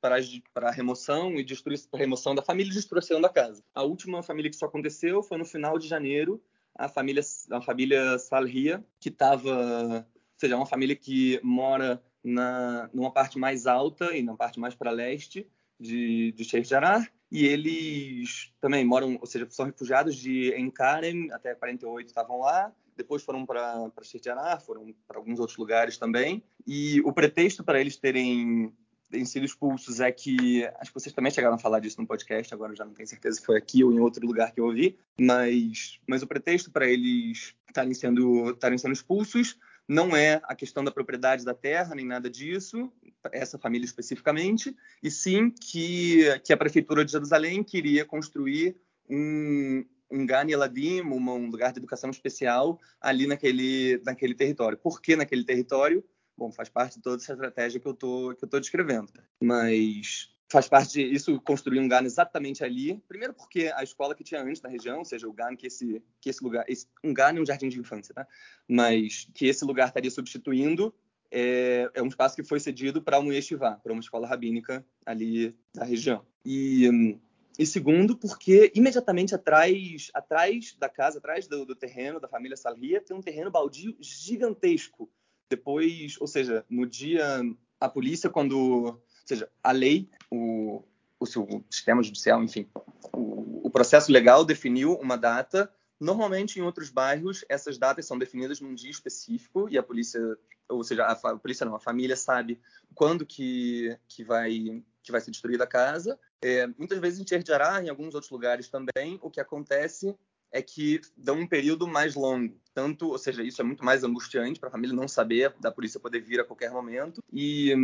para, a remoção e destruição, remoção da família e destruição da casa. A última família que isso aconteceu foi no final de janeiro, a família a família Salria, que estava, ou seja, é uma família que mora na numa parte mais alta e na parte mais para leste de, de Sheikh Jarrah, e eles também moram, ou seja, são refugiados de Enkarem, até 48 estavam lá, depois foram para Sheikh Jarrah, foram para alguns outros lugares também, e o pretexto para eles terem, terem sido expulsos é que, acho que vocês também chegaram a falar disso no podcast, agora já não tenho certeza se foi aqui ou em outro lugar que eu ouvi, mas, mas o pretexto para eles estarem sendo, estarem sendo expulsos não é a questão da propriedade da terra, nem nada disso, essa família especificamente, e sim que, que a Prefeitura de Jerusalém queria construir um, um Gani Eladim, um lugar de educação especial, ali naquele, naquele território. Por que naquele território? Bom, faz parte de toda essa estratégia que eu tô, que eu tô descrevendo. Mas faz parte de isso construir um GAN exatamente ali. Primeiro porque a escola que tinha antes na região, ou seja, o GAN que esse que esse lugar, esse, um GAN é um jardim de infância, tá? Mas que esse lugar estaria substituindo é, é um espaço que foi cedido para um yeshiva, para uma escola rabínica ali da região. E e segundo, porque imediatamente atrás, atrás da casa, atrás do, do terreno da família Salria, tem um terreno baldio gigantesco. Depois, ou seja, no dia a polícia quando seja, a lei, o, o, o sistema judicial, enfim, o, o, processo legal definiu uma data. Normalmente, em outros bairros, essas datas são definidas num dia específico e a polícia, ou seja, a, a polícia não, a família sabe quando que, que vai que vai ser destruída a casa. É, muitas vezes em Tcherjará, em alguns outros lugares também, o que acontece é que dão um período mais longo. Tanto, ou seja, isso é muito mais angustiante para a família não saber da polícia poder vir a qualquer momento e,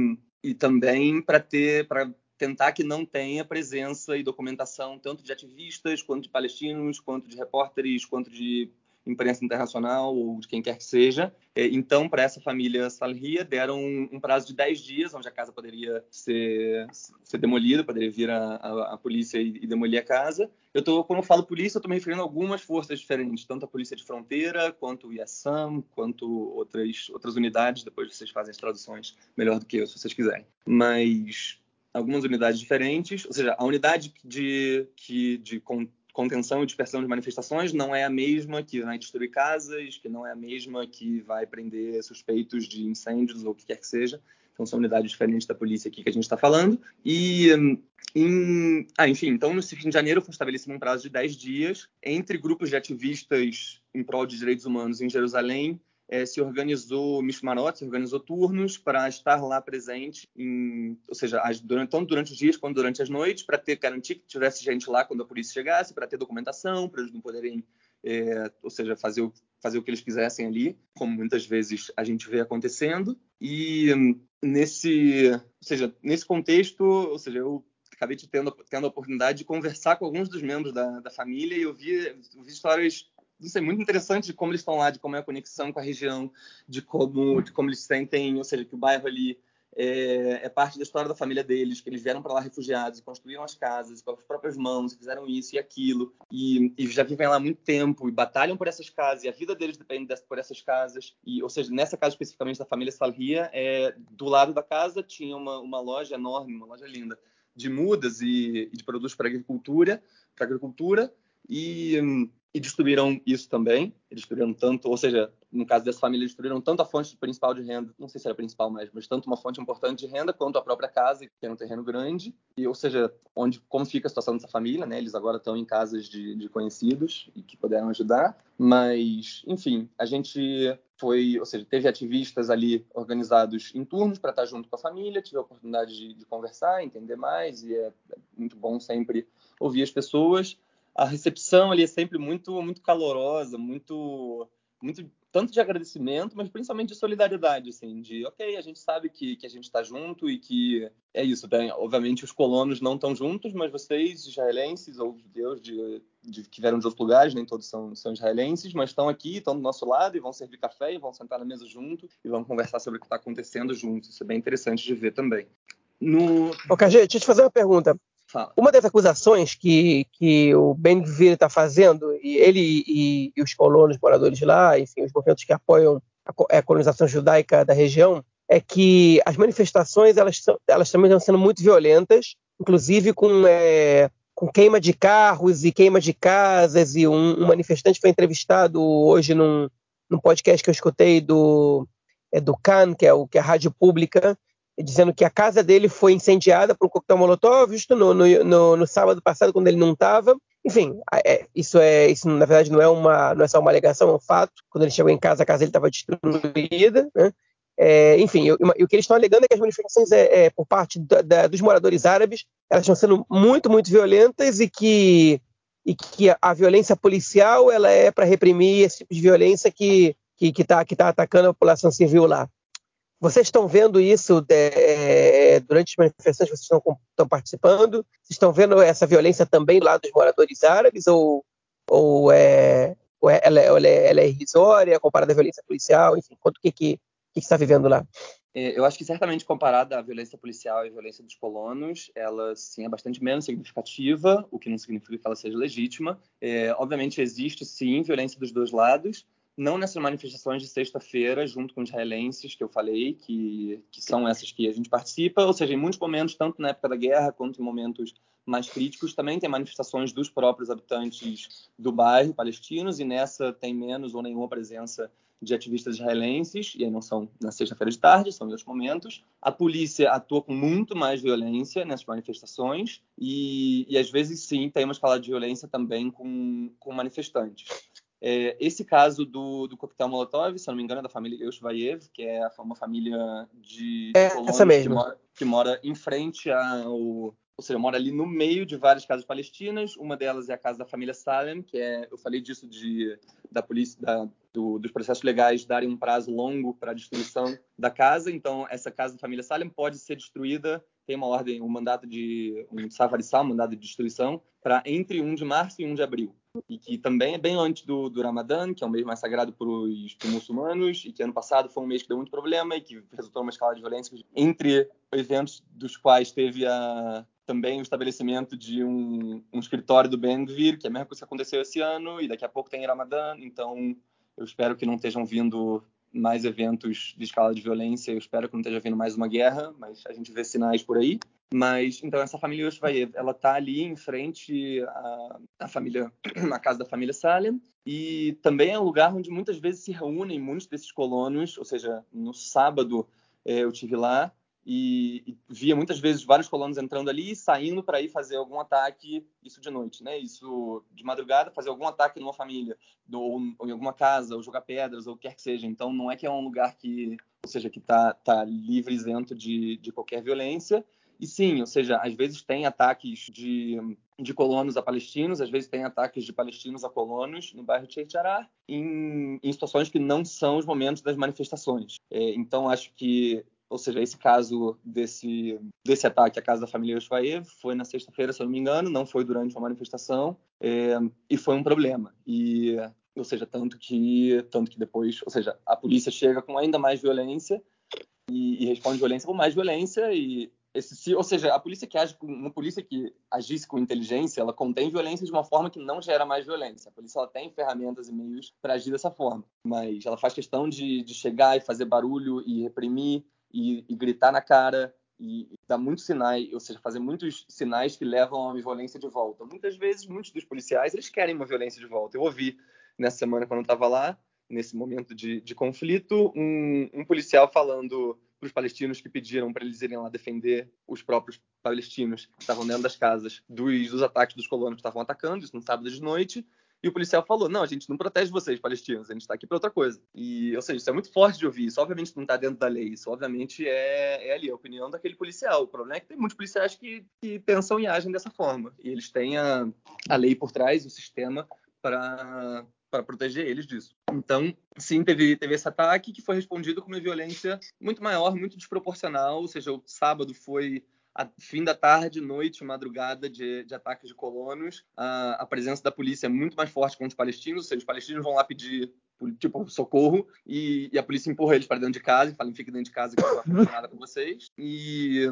e também para ter para tentar que não tenha presença e documentação tanto de ativistas quanto de palestinos, quanto de repórteres, quanto de imprensa internacional ou de quem quer que seja. É, então, para essa família Salria, deram um, prazo de 10 dias, onde a casa poderia ser, ser demolida, poderia vir a, a, a polícia e, e, demolir a casa. Eu tô, quando eu falo polícia, eu estou me referindo a algumas forças diferentes, tanto a polícia de fronteira, quanto o IASAM, quanto outras, outras unidades. Depois vocês fazem as traduções melhor do que eu, se vocês quiserem. Mas algumas unidades diferentes, ou seja, a unidade de, que, de contenção e dispersão de manifestações não é a mesma que vai destruir casas, que não é a mesma que vai prender suspeitos de incêndios ou o que quer que seja. Então, são unidades diferentes da polícia aqui que a gente está falando. E, em... ah, enfim, então, no fim de janeiro foi estabelecido um prazo de 10 dias entre grupos de ativistas em prol de direitos humanos em Jerusalém é, se organizou Mishmarot, se organizou turnos para estar lá presente, em, ou seja, as, durante, tanto durante os dias quanto durante as noites, para ter garantir que tivesse gente lá quando a polícia chegasse, para ter documentação, para eles não poderem, é, ou seja, fazer o, fazer o que eles quisessem ali, como muitas vezes a gente vê acontecendo. E nesse, ou seja, nesse contexto, ou seja, eu acabei tendo, tendo a oportunidade de conversar com alguns dos membros da, da família e eu vi, eu vi histórias não sei, muito interessante de como eles estão lá, de como é a conexão com a região, de como, de como eles sentem, ou seja, que o bairro ali é, é parte da história da família deles, que eles vieram para lá refugiados, construíram as casas com as próprias mãos, fizeram isso e aquilo, e, e, já vivem lá há muito tempo e batalham por essas casas, e a vida deles depende dessa, por essas casas. E, ou seja, nessa casa especificamente da família Salria, é, do lado da casa tinha uma, uma loja enorme, uma loja linda, de mudas e, e de produtos para agricultura, para agricultura, e, e destruíram isso também. Eles destruíram tanto, ou seja, no caso dessa família, eles destruíram tanto a fonte principal de renda, não sei se era principal mais, mas tanto uma fonte importante de renda quanto a própria casa, que era um terreno grande, e ou seja, onde como fica a situação dessa família, né? Eles agora estão em casas de, de conhecidos e que puderam ajudar, mas enfim, a gente foi, ou seja, teve ativistas ali organizados em turnos para estar junto com a família, tive a oportunidade de, de conversar, entender mais, e é muito bom sempre ouvir as pessoas a recepção ali é sempre muito muito calorosa, muito muito tanto de agradecimento, mas principalmente de solidariedade, assim, de ok, a gente sabe que, que a gente está junto e que é isso, tem, obviamente os colonos não estão juntos, mas vocês, israelenses ou judeus de, de, que vieram de outros lugares, nem todos são, são israelenses, mas estão aqui, estão do nosso lado e vão servir café e vão sentar na mesa junto e vão conversar sobre o que está acontecendo juntos. Isso é bem interessante de ver também. No... Ô, KG, deixa eu te fazer uma pergunta. Fala. Uma das acusações que, que o Ben Gvir está fazendo, e ele e, e, os colonos moradores lá, enfim, os movimentos que apoiam a, a, colonização judaica da região, é que as manifestações elas, elas também estão sendo muito violentas, inclusive com, é, com queima de carros e queima de casas, e um, um manifestante foi entrevistado hoje num, num podcast que eu escutei do, é, do CAN, que é, o, que é a rádio pública, dizendo que a casa dele foi incendiada por um coquetel molotov, justo no, no, no, no sábado passado, quando ele não estava. Enfim, é, isso é isso na verdade não é uma não é só uma alegação, é um fato. Quando ele chegou em casa, a casa dele estava destruída. Né? É, enfim, o que eles estão alegando é que as manifestações é, é por parte da, da, dos moradores árabes elas estão sendo muito muito violentas e que e que a violência policial ela é para reprimir esse tipo de violência que que está que tá atacando a população civil lá. Vocês estão vendo isso é, durante as manifestações que vocês estão, estão, participando? Vocês estão vendo essa violência também lá dos moradores árabes? Ou, ou, é, ou é, ela, ela, é, ela, é, irrisória comparada à violência policial? Enfim, quanto que, que, que está vivendo lá? É, eu acho que certamente comparada à violência policial e à violência dos colonos, ela sim é bastante menos significativa, o que não significa que ela seja legítima. É, obviamente existe sim violência dos dois lados, não nessas manifestações de sexta-feira, junto com os israelenses que eu falei, que, que são essas que a gente participa, ou seja, em muitos momentos, tanto na época da guerra quanto em momentos mais críticos, também tem manifestações dos próprios habitantes do bairro palestinos, e nessa tem menos ou nenhuma presença de ativistas israelenses, e aí não são na sexta-feira de tarde, são em outros momentos. A polícia atua com muito mais violência nessas manifestações, e, e às vezes sim tem uma escala de violência também com, com manifestantes. É, esse caso do, do coquetel Molotov, se não me engano, é da família Eushvayev, que é uma família de, é. Que, mora, que mora em frente ao, ou seja, mora ali no meio de várias casas palestinas. Uma delas é a casa da família Salem, que é, eu falei disso de da polícia, da, do, dos processos legais darem um prazo longo para a destruição da casa. Então, essa casa da família Salem pode ser destruída tem uma ordem, um mandato de um safarissal, um mandado de destruição, para entre 1 de março e 1 de abril. E que também é bem antes do, do Ramadã, que é o mês mais sagrado para os muçulmanos, e que ano passado foi um mês que deu muito problema e que resultou numa escala de violência entre eventos dos quais teve a, também o estabelecimento de um, um escritório do Ben-Gvir, que é a mesma coisa que aconteceu esse ano, e daqui a pouco tem Ramadã, então eu espero que não estejam vindo mais eventos de escala de violência. Eu espero que não esteja vindo mais uma guerra, mas a gente vê sinais por aí. Mas então essa família Yoshvayev, ela está ali em frente à, à família, (clears throat) à casa da família Salem, e também é um lugar onde muitas vezes se reúnem muitos desses colonos. Ou seja, no sábado é, eu tive lá e, e, via muitas vezes vários colonos entrando ali e saindo para ir fazer algum ataque, isso de noite, né? Isso de madrugada, fazer algum ataque numa família, ou, ou em alguma casa, ou jogar pedras, ou o que quer que seja. Então, não é que é um lugar que, ou seja, que está tá livre, isento de, de qualquer violência. E sim, ou seja, às vezes tem ataques de, de colonos a palestinos, às vezes tem ataques de palestinos a colonos no bairro de Sheikh Jarrah, em, em situações que não são os momentos das manifestações. É, então, acho que ou seja, esse caso desse, desse ataque à casa da família Yoshvaev foi na sexta-feira, se eu não me engano, não foi durante uma manifestação, é, e foi um problema. E, ou seja, tanto que, tanto que depois, ou seja, a polícia chega com ainda mais violência e, e responde violência com mais violência e esse, ou seja, a polícia que age, uma polícia que agisse com inteligência, ela contém violência de uma forma que não gera mais violência. A polícia ela tem ferramentas e meios para agir dessa forma, mas ela faz questão de, de chegar e fazer barulho e reprimir e, e gritar na cara e, e dar muitos sinais, ou seja, fazer muitos sinais que levam a violência de volta. Muitas vezes, muitos dos policiais, eles querem uma violência de volta. Eu ouvi nessa semana, quando eu estava lá, nesse momento de, de conflito, um, um, policial falando para os palestinos que pediram para eles irem lá defender os próprios palestinos que estavam dentro das casas dos, dos ataques dos colonos que estavam atacando, isso no sábado de noite, e o policial falou: não, a gente não protege vocês, palestinos, a gente está aqui para outra coisa. E, ou seja, isso é muito forte de ouvir. Isso, obviamente, não está dentro da lei. Isso, obviamente, é, é ali a opinião daquele policial. O problema é que tem muitos policiais que, que pensam e agem dessa forma. E eles têm a, a lei por trás, o sistema, para para proteger eles disso. Então, sim, teve, teve esse ataque que foi respondido com uma violência muito maior, muito desproporcional. Ou seja, o sábado foi a fim da tarde, noite, madrugada de, de ataques de colonos, a, a, presença da polícia é muito mais forte contra os palestinos, ou seja, os palestinos vão lá pedir tipo socorro e, e a polícia empurra eles para dentro de casa e fala fiquem dentro de casa que não vai acontecer nada com vocês. E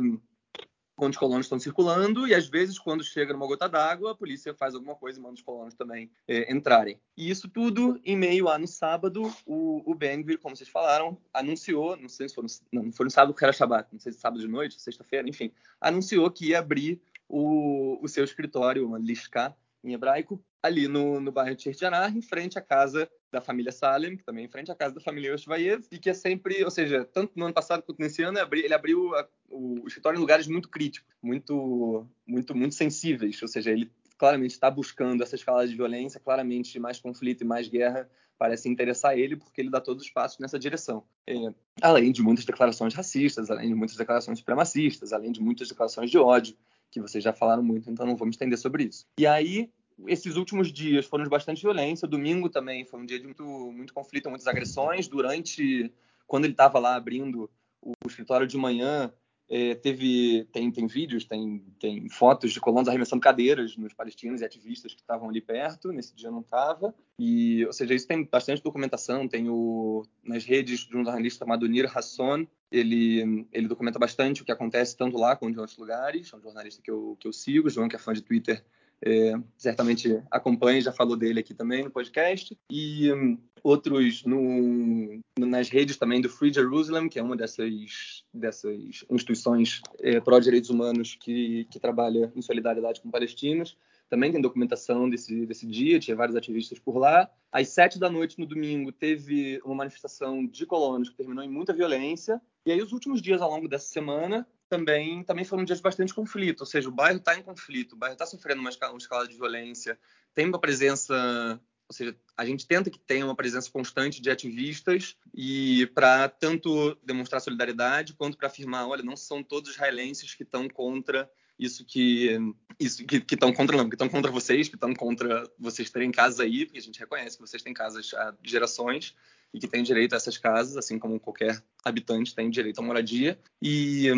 quando os colonos estão circulando e às vezes quando chega numa gota d'água a polícia faz alguma coisa e manda os colonos também é, entrarem. E isso tudo em meio a no sábado o, o Ben-Gvir, como vocês falaram anunciou não sei se foi no, não, foi no sábado que era Shabbat não sei se sábado de noite sexta-feira enfim anunciou que ia abrir o, o seu escritório uma lishka em hebraico ali no, no bairro de Chertianar, em frente à casa da família Salem, que também é em frente à casa da família Yoshvayev, e que é sempre, ou seja, tanto no ano passado quanto nesse ano, ele abriu a, o escritório em lugares muito críticos, muito, muito, muito sensíveis, ou seja, ele claramente está buscando essa escala de violência, claramente mais conflito e mais guerra parece interessar ele, porque ele dá todos os passos nessa direção. É, além de muitas declarações racistas, além de muitas declarações supremacistas, além de muitas declarações de ódio, que vocês já falaram muito, então não vou me estender sobre isso. E aí, esses últimos dias foram de bastante violência. Domingo também foi um dia de muito, muito conflito, muitas agressões. Durante, quando ele estava lá abrindo o escritório de manhã, é, teve tem, tem vídeos, tem, tem fotos de colonos arremessando cadeiras nos palestinos e ativistas que estavam ali perto. Nesse dia não estava. E, ou seja, isso tem bastante documentação. Tem o nas redes de um jornalista chamado Nir Hasson. Ele, ele documenta bastante o que acontece tanto lá quanto em outros lugares. É um jornalista que eu, que eu sigo, João, que é fã de Twitter é, certamente acompanha, já falou dele aqui também no podcast. E um, outros no, nas redes também do Free Jerusalem, que é uma dessas, dessas instituições é, pró-direitos humanos que, que trabalha em solidariedade com palestinos. Também tem documentação desse, desse dia, tinha vários ativistas por lá. Às sete da noite no domingo teve uma manifestação de colonos que terminou em muita violência. E aí os últimos dias ao longo dessa semana também, também foram dias de bastante conflito, ou seja, o bairro está em conflito, o bairro está sofrendo uma escala, uma escala de violência, tem uma presença ou seja, a gente tenta que tenha uma presença constante de ativistas e para tanto demonstrar solidariedade quanto para afirmar, olha, não são todos israelenses que estão contra isso que isso que estão contra não, que estão contra vocês, que estão contra vocês terem casas aí, porque a gente reconhece que vocês têm casas há gerações e que têm direito a essas casas, assim como qualquer habitante tem direito à moradia. E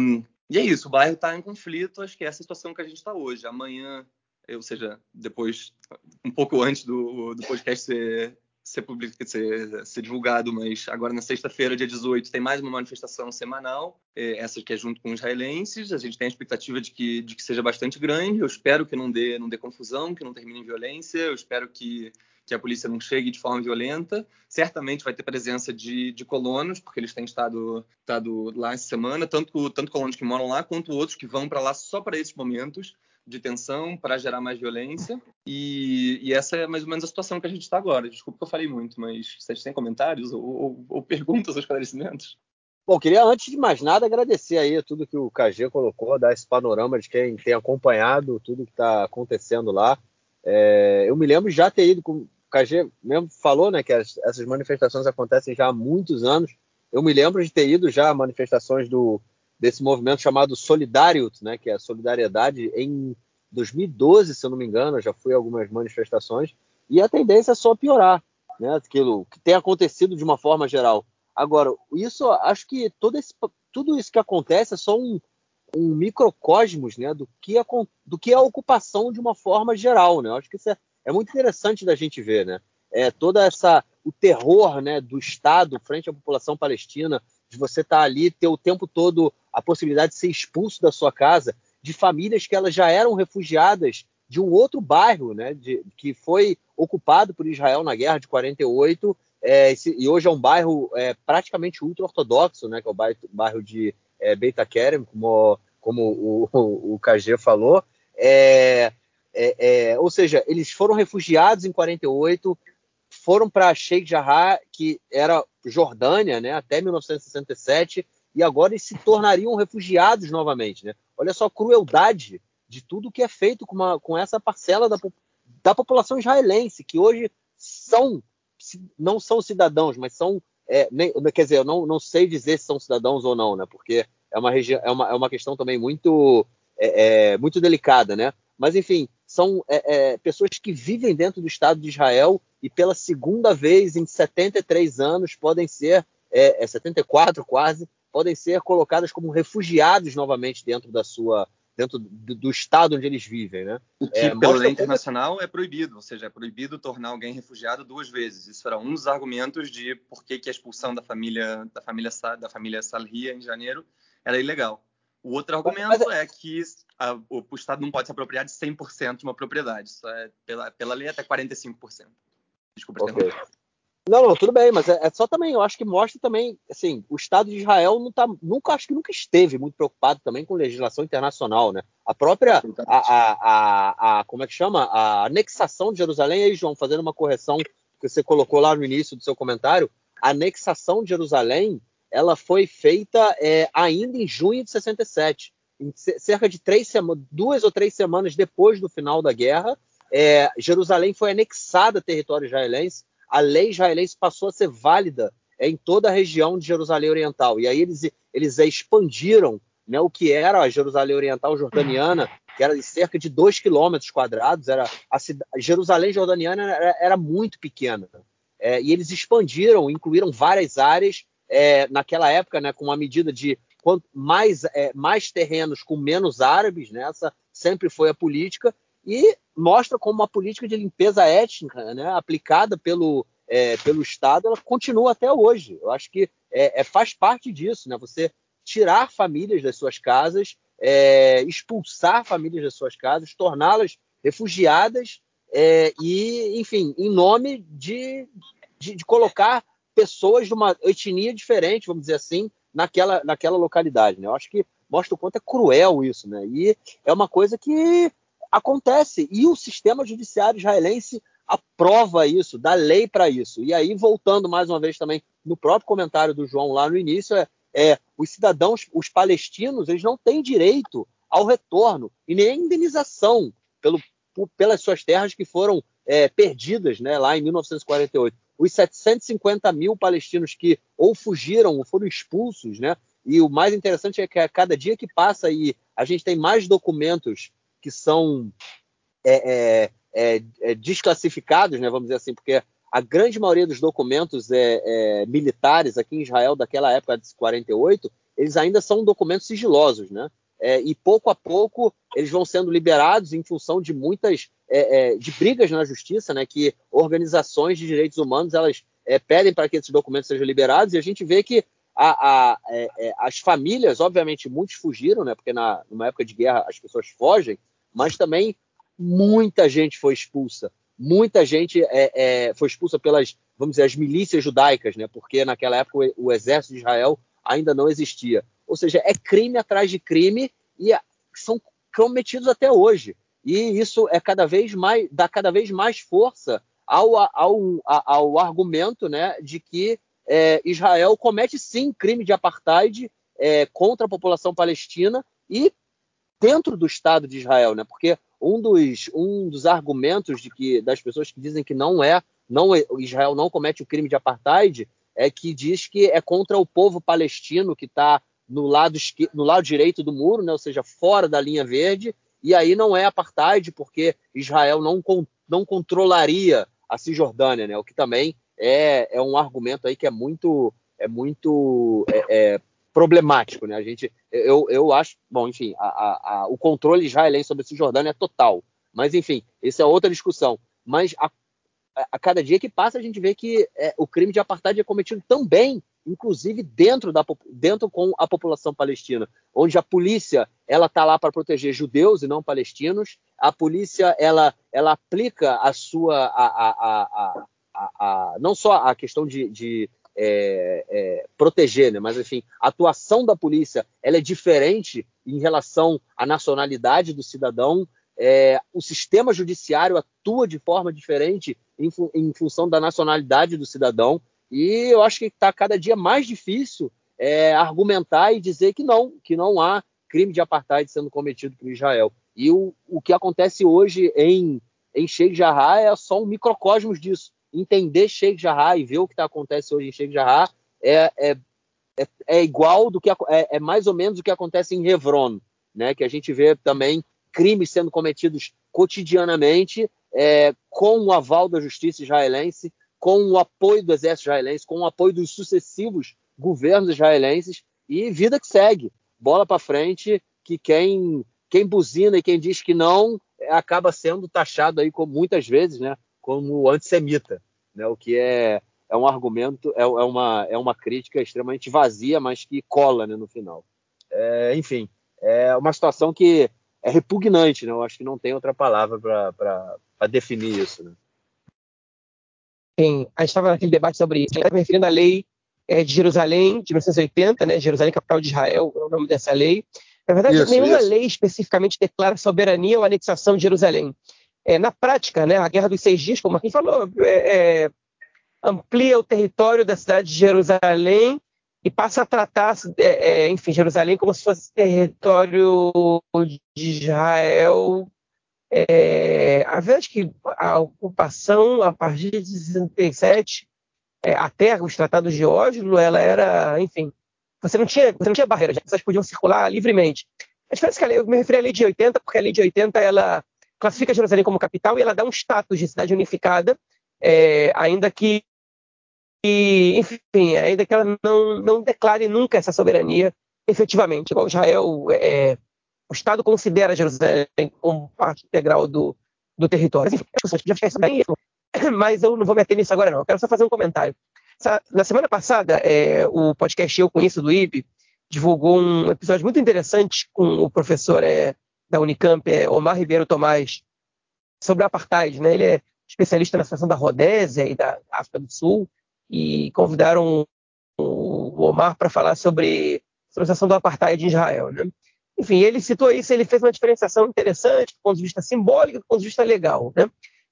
e é isso, o bairro está em conflito, acho que é essa situação que a gente está hoje. Amanhã, ou seja, depois, um pouco antes do, do podcast ser, ser, public, ser, ser divulgado, mas agora na sexta-feira, dia 18, tem mais uma manifestação semanal, é, essa que é junto com os israelenses. A gente tem a expectativa de que, de que seja bastante grande. Eu espero que não dê, não dê confusão, que não termine em violência. Eu espero que que a polícia não chegue de forma violenta. Certamente vai ter presença de, de colonos, porque eles têm estado, estado lá essa semana, tanto, tanto colonos que moram lá, quanto outros que vão para lá só para esses momentos de tensão, para gerar mais violência. E, e, essa é mais ou menos a situação que a gente está agora. Desculpa que eu falei muito, mas vocês têm comentários ou, ou, ou perguntas ou esclarecimentos? Bom, queria antes de mais nada agradecer aí tudo que o KG colocou, dar esse panorama de quem tem acompanhado tudo que está acontecendo lá. É, eu me lembro já ter ido com KG mesmo falou, né, que as, essas manifestações acontecem já há muitos anos. Eu me lembro de ter ido já a manifestações do desse movimento chamado Solidariot, né, que é a solidariedade em 2012, se eu não me engano, já fui a algumas manifestações e a tendência é só piorar, né, aquilo que tem acontecido de uma forma geral. Agora, isso, acho que todo esse, tudo isso que acontece é só um, um microcosmos né, do, que do que é a ocupação de uma forma geral. Né? acho que isso é, é muito interessante da gente ver. Né? É, toda essa o terror né, do Estado frente à população palestina, de você estar tá ali, ter o tempo todo a possibilidade de ser expulso da sua casa, de famílias que elas já eram refugiadas de um outro bairro, né, de, que foi ocupado por Israel na guerra de 48 é, esse, e hoje é um bairro é, praticamente ultra-ortodoxo, né, que é o bairro, bairro de é, Beit Kerem, como, como o, (laughs) o, o KG falou. É, é, é, ou seja, eles foram refugiados em 48, foram para Sheikh Jarrah, que era Jordânia, né, até 1967, e agora eles se tornariam refugiados novamente. Né? Olha só a crueldade de tudo que é feito com, uma, com essa parcela da, da população israelense, que hoje são não são cidadãos, mas são. É, nem, quer dizer, eu não, não sei dizer se são cidadãos ou não, né? Porque é uma, é uma, é uma questão também muito, é, é, muito delicada, né? Mas, enfim, são é, é, pessoas que vivem dentro do Estado de Israel e pela segunda vez em 73 anos podem ser, é, 74 quase, podem ser colocadas como refugiados novamente dentro da sua, dentro do, do, estado onde eles vivem, né? O que, é, pela lei internacional, é proibido, ou seja, é proibido tornar alguém refugiado duas vezes. Isso era um dos argumentos de por que, que a expulsão da família da família da família Salria em janeiro era ilegal. O outro argumento Mas, é que a, o, o, Estado não pode se apropriar de 100% de uma propriedade. Isso é, pela, pela lei, até 45%. Desculpa, okay. Não, não, tudo bem, mas é, é, só também, eu acho que mostra também, assim, o Estado de Israel não tá, nunca, acho que nunca esteve muito preocupado também com legislação internacional, né? A própria, a, a, a, a como é que chama? A anexação de Jerusalém, aí, João, fazendo uma correção que você colocou lá no início do seu comentário, a anexação de Jerusalém, ela foi feita é, ainda em junho de 67, em cerca de três duas ou três semanas depois do final da guerra, é, Jerusalém foi anexada a território israelense, a lei israelense passou a ser válida em toda a região de Jerusalém Oriental. E aí eles, eles expandiram né, o que era a Jerusalém Oriental Jordaniana, que era de cerca de 2 quilômetros quadrados. Era a, a Jerusalém Jordaniana era, era muito pequena. É, e eles expandiram, incluíram várias áreas é, naquela época, né, com uma medida de quanto mais, é, mais terrenos com menos árabes, né, essa sempre foi a política, e mostra como uma política de limpeza étnica né, aplicada pelo, é, pelo Estado ela continua até hoje. Eu acho que é, é, faz parte disso, né? Você tirar famílias das suas casas, é, expulsar famílias das suas casas, torná-las refugiadas é, e, enfim, em nome de, de, de, colocar pessoas de uma etnia diferente, vamos dizer assim, naquela, naquela localidade. Né? Eu acho que mostra o quanto é cruel isso, né? E é uma coisa que acontece. E o sistema judiciário israelense aprova isso, dá lei para isso. E aí, voltando mais uma vez também no próprio comentário do João lá no início, é, é os cidadãos, os palestinos, eles não têm direito ao retorno e nem a indenização pelo, por, pelas suas terras que foram é, perdidas né, lá em 1948. Os 750 mil palestinos que ou fugiram ou foram expulsos, né? E o mais interessante é que a cada dia que passa aí a gente tem mais documentos que são é, é, é, é, desclassificados, né, vamos dizer assim, porque a grande maioria dos documentos é, militares aqui em Israel daquela época de 48, eles ainda são documentos sigilosos, né? E pouco a pouco eles vão sendo liberados em função de muitas de brigas na justiça, né? Que organizações de direitos humanos elas pedem para que esses documentos sejam liberados e a gente vê que a, a, as famílias, obviamente, muitos fugiram, né? Porque na, numa época de guerra as pessoas fogem, mas também muita gente foi expulsa. Muita gente é, é, foi expulsa pelas, vamos dizer, as milícias judaicas, né? Porque naquela época o, o exército de Israel ainda não existia. Ou seja, é crime atrás de crime e são cometidos até hoje. E isso é cada vez mais dá cada vez mais força ao, ao, ao argumento, né, de que é, Israel comete sim crime de apartheid é, contra a população palestina e dentro do Estado de Israel, né? Porque um dos, um dos argumentos de que das pessoas que dizem que não é, não é, Israel não comete o crime de apartheid é que diz que é contra o povo palestino que está no lado, no lado direito do muro, né? ou seja, fora da linha verde, e aí não é apartheid, porque Israel não, não controlaria a Cisjordânia, né? o que também é, é um argumento aí que é muito, é muito é, é problemático. Né? A gente, eu, eu acho, bom, enfim, a, a, a, o controle israelense sobre a Cisjordânia é total, mas enfim, essa é outra discussão. Mas a, a cada dia que passa a gente vê que é, o crime de apartheid é cometido também inclusive dentro, da, dentro com a população palestina, onde a polícia ela está lá para proteger judeus e não palestinos. A polícia ela, ela aplica a sua a, a, a, não só a questão de, de é, é, proteger, né? mas enfim, a atuação da polícia ela é diferente em relação à nacionalidade do cidadão. É, o sistema judiciário atua de forma diferente em, em função da nacionalidade do cidadão. E eu acho que está cada dia mais difícil é, argumentar e dizer que não, que não há crime de apartheid sendo cometido por Israel. E o, o que acontece hoje em, em Sheikh Jarrah é só um microcosmos disso. Entender Sheikh Jarrah e ver o que tá, acontece hoje em Sheikh Jarrah é, é, é, é igual do que é, é, mais ou menos o que acontece em Hebron, né? Que a gente vê também crimes sendo cometidos cotidianamente é, com o aval da justiça israelense, com o apoio do exército israelense, com o apoio dos sucessivos governos israelenses e vida que segue. Bola para frente, que quem, quem buzina e quem diz que não acaba sendo taxado aí como, muitas vezes né, como antissemita, né, o que é, é um argumento, é, é, uma, é uma crítica extremamente vazia, mas que cola né, no final. É, enfim, é uma situação que é repugnante, né? eu acho que não tem outra palavra para definir isso. Né? a gente estava naquele debate sobre isso, me referindo à lei é, de Jerusalém, de 1980, né? Jerusalém, capital de Israel, é o nome dessa lei. Na verdade, isso, nenhuma isso. lei especificamente declara soberania ou anexação de Jerusalém. É, na prática, né, a Guerra dos Seis Dias, como aqui falou, é, é, amplia o território da cidade de Jerusalém e passa a tratar, é, é, enfim, Jerusalém como se fosse território de Israel é, a verdade que a ocupação, a partir de 67, é, até os tratados de Oslo, ela era, enfim, você não tinha, você não tinha barreira, as pessoas podiam circular livremente. A diferença é que lei, eu me referi à lei de 80, porque a lei de 80 ela classifica Jerusalém como capital e ela dá um status de cidade unificada, é, ainda que, que, enfim, ainda que ela não, não declare nunca essa soberania efetivamente, igual Israel é, o Estado considera Jerusalém como parte integral do, do território. Enfim, isso, mas eu não vou meter nisso agora, não. Eu quero só fazer um comentário. Na semana passada, é, o podcast Eu Conheço do IB divulgou um episódio muito interessante com o professor é, da Unicamp, é, Omar Ribeiro Tomás, sobre o apartheid. Né? Ele é especialista na situação da Rodésia e da África do Sul, e convidaram o Omar para falar sobre, a situação do apartheid em Israel. Né? Enfim, ele citou isso, ele fez uma diferenciação interessante do ponto de vista simbólico e do ponto de vista legal. Né?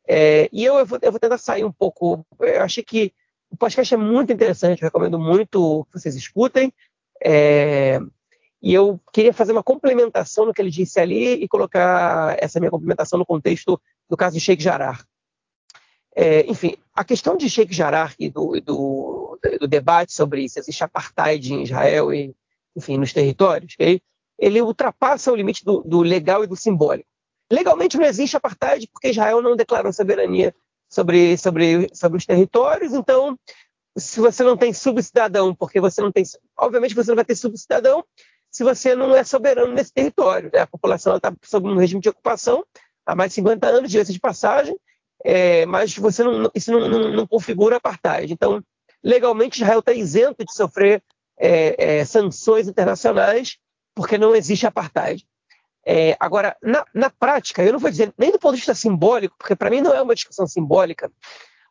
É, e eu, eu, vou, eu, vou, tentar sair um pouco. Eu achei que o podcast é muito interessante, eu recomendo muito que vocês escutem. É, e eu queria fazer uma complementação no que ele disse ali e colocar essa minha complementação no contexto do caso de Sheikh Jarrah. É, enfim, a questão de Sheikh Jarrah e do, do, do, debate sobre se existe apartheid em Israel e, enfim, nos territórios, okay? ele ultrapassa o limite do, do, legal e do simbólico. Legalmente não existe apartheid porque Israel não declarou soberania sobre, sobre, sobre os territórios, então se você não tem subcidadão, porque você não tem. Obviamente você não vai ter subcidadão se você não é soberano nesse território. Né? A população está sob um regime de ocupação há mais de 50 anos, direito de passagem, é, mas você não, isso não, não, não, configura apartheid. Então, legalmente, Israel está isento de sofrer é, é, sanções internacionais porque não existe apartheid. É, agora, na, na, prática, eu não vou dizer nem do ponto de vista simbólico, porque para mim não é uma discussão simbólica.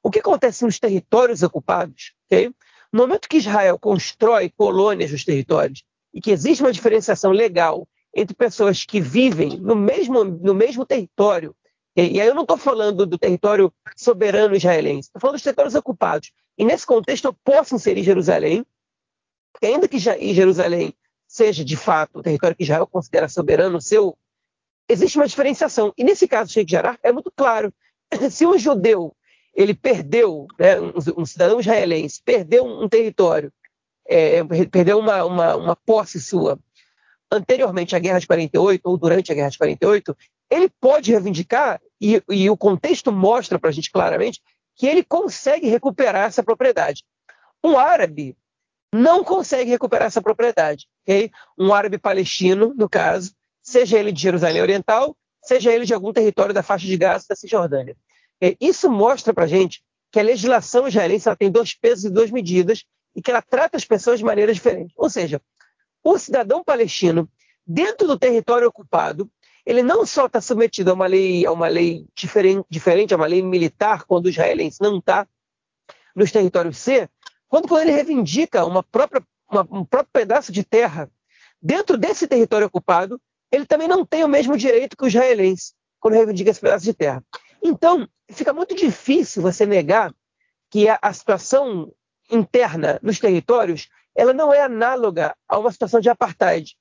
O que acontece nos territórios ocupados? Okay? No momento que Israel constrói colônias nos territórios e que existe uma diferenciação legal entre pessoas que vivem no mesmo, no mesmo território? E aí eu não estou falando do território soberano israelense, estou falando dos territórios ocupados, E nesse contexto eu posso inserir Jerusalém, porque ainda que Jerusalém seja de fato o território que Israel considera soberano seu, existe uma diferenciação. E nesse caso, Sheikh Jarrah, é muito claro. (clears throat) Se um judeu ele perdeu, né, um, cidadão israelense perdeu um, território, é, perdeu uma, uma, uma posse sua anteriormente à Guerra de 48 ou durante a Guerra de 48, ele pode reivindicar, e, e o contexto mostra para a gente claramente, que ele consegue recuperar essa propriedade. Um árabe não consegue recuperar essa propriedade. Okay? Um árabe palestino, no caso, seja ele de Jerusalém Oriental, seja ele de algum território da faixa de Gaza da Cisjordânia. Okay? Isso mostra para a gente que a legislação israelense tem dois pesos e duas medidas e que ela trata as pessoas de maneira diferente. Ou seja, o cidadão palestino, dentro do território ocupado, ele não só está submetido a uma lei, a uma lei diferente, diferente, a uma lei militar, quando o israelense não está nos territórios C, quando, quando ele reivindica uma própria, uma, um próprio pedaço de terra dentro desse território ocupado, ele também não tem o mesmo direito que o israelense quando reivindica esse pedaço de terra. Então, fica muito difícil você negar que a, a situação interna nos territórios ela não é análoga a uma situação de apartheid.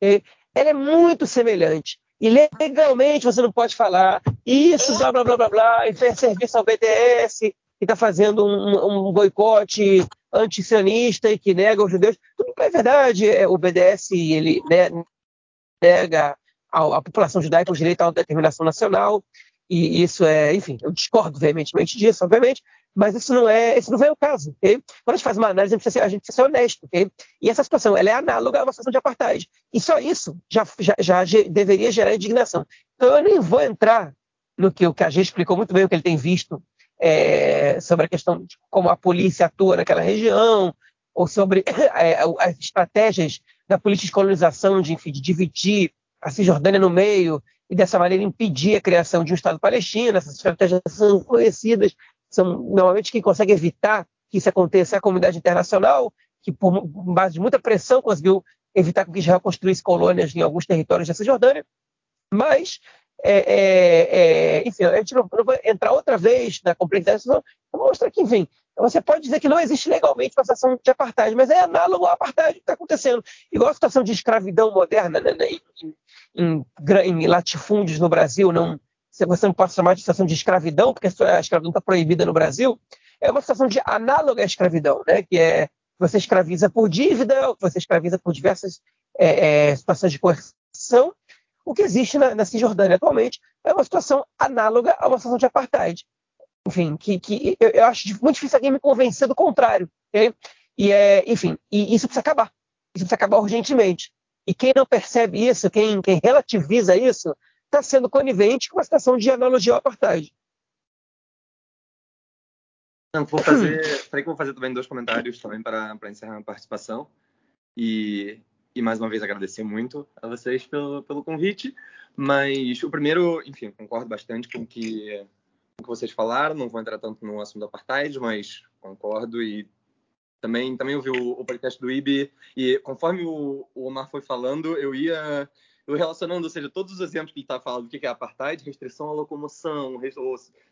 Ela é muito semelhante. E legalmente você não pode falar isso, blá, blá, blá, blá, blá, e fez serviço ao BDS, e está fazendo um, um boicote antisionista e que nega os judeus. Tudo é verdade. É, o BDS ele nega a, a população judaica o direito à autodeterminação nacional, e isso é, enfim, eu discordo veementemente disso, obviamente, mas isso não é, isso não vem ao caso. Okay? Quando a gente faz uma análise, a gente precisa ser, a gente precisa ser honesto. Okay? E essa situação ela é análoga a uma situação de apartheid. E só isso já, já, já deveria gerar indignação. Então eu nem vou entrar no que o KG explicou muito bem o que ele tem visto é, sobre a questão de como a polícia atua naquela região, ou sobre (coughs) é, as estratégias da política de colonização, de, enfim, de dividir a Cisjordânia no meio e dessa maneira impedir a criação de um Estado palestino. Essas estratégias são conhecidas, são normalmente quem consegue evitar que isso aconteça é a comunidade internacional, que por base de muita pressão conseguiu evitar que Israel construísse colônias em alguns territórios da Cisjordânia. Mas, é, é, é, enfim, a gente não, não, vai entrar outra vez na complexidade, mostrar que, enfim, você pode dizer que não existe legalmente uma situação de apartheid, mas é análogo ao apartheid que está acontecendo. Igual a situação de escravidão moderna né, né em, em, em latifúndios no Brasil, não, você não pode chamar de situação de escravidão, porque a escravidão está proibida no Brasil, é uma situação de análoga à escravidão, né? que é você escraviza por dívida, você escraviza por diversas é, é, situações de coerção. O que existe na, na, Cisjordânia atualmente é uma situação análoga a uma situação de apartheid. Enfim, que, que eu, eu, acho muito difícil alguém me convencer do contrário. Okay? E é, enfim, e isso precisa acabar. Isso precisa acabar urgentemente. E quem não percebe isso, quem, quem relativiza isso, está sendo conivente com a situação de analogia ao apartheid. Não, vou fazer, que vou fazer também dois comentários também para, para encerrar a participação. E, e mais uma vez agradecer muito a vocês pelo, pelo convite. Mas o primeiro, enfim, concordo bastante com o que vocês falaram. Não vou entrar tanto no assunto do apartheid, mas concordo e também, também ouvi o, o podcast do IB e conforme o, o Omar foi falando, eu ia eu relacionando, ou seja, todos os exemplos que ele está falando, o que é apartheid, restrição à locomoção,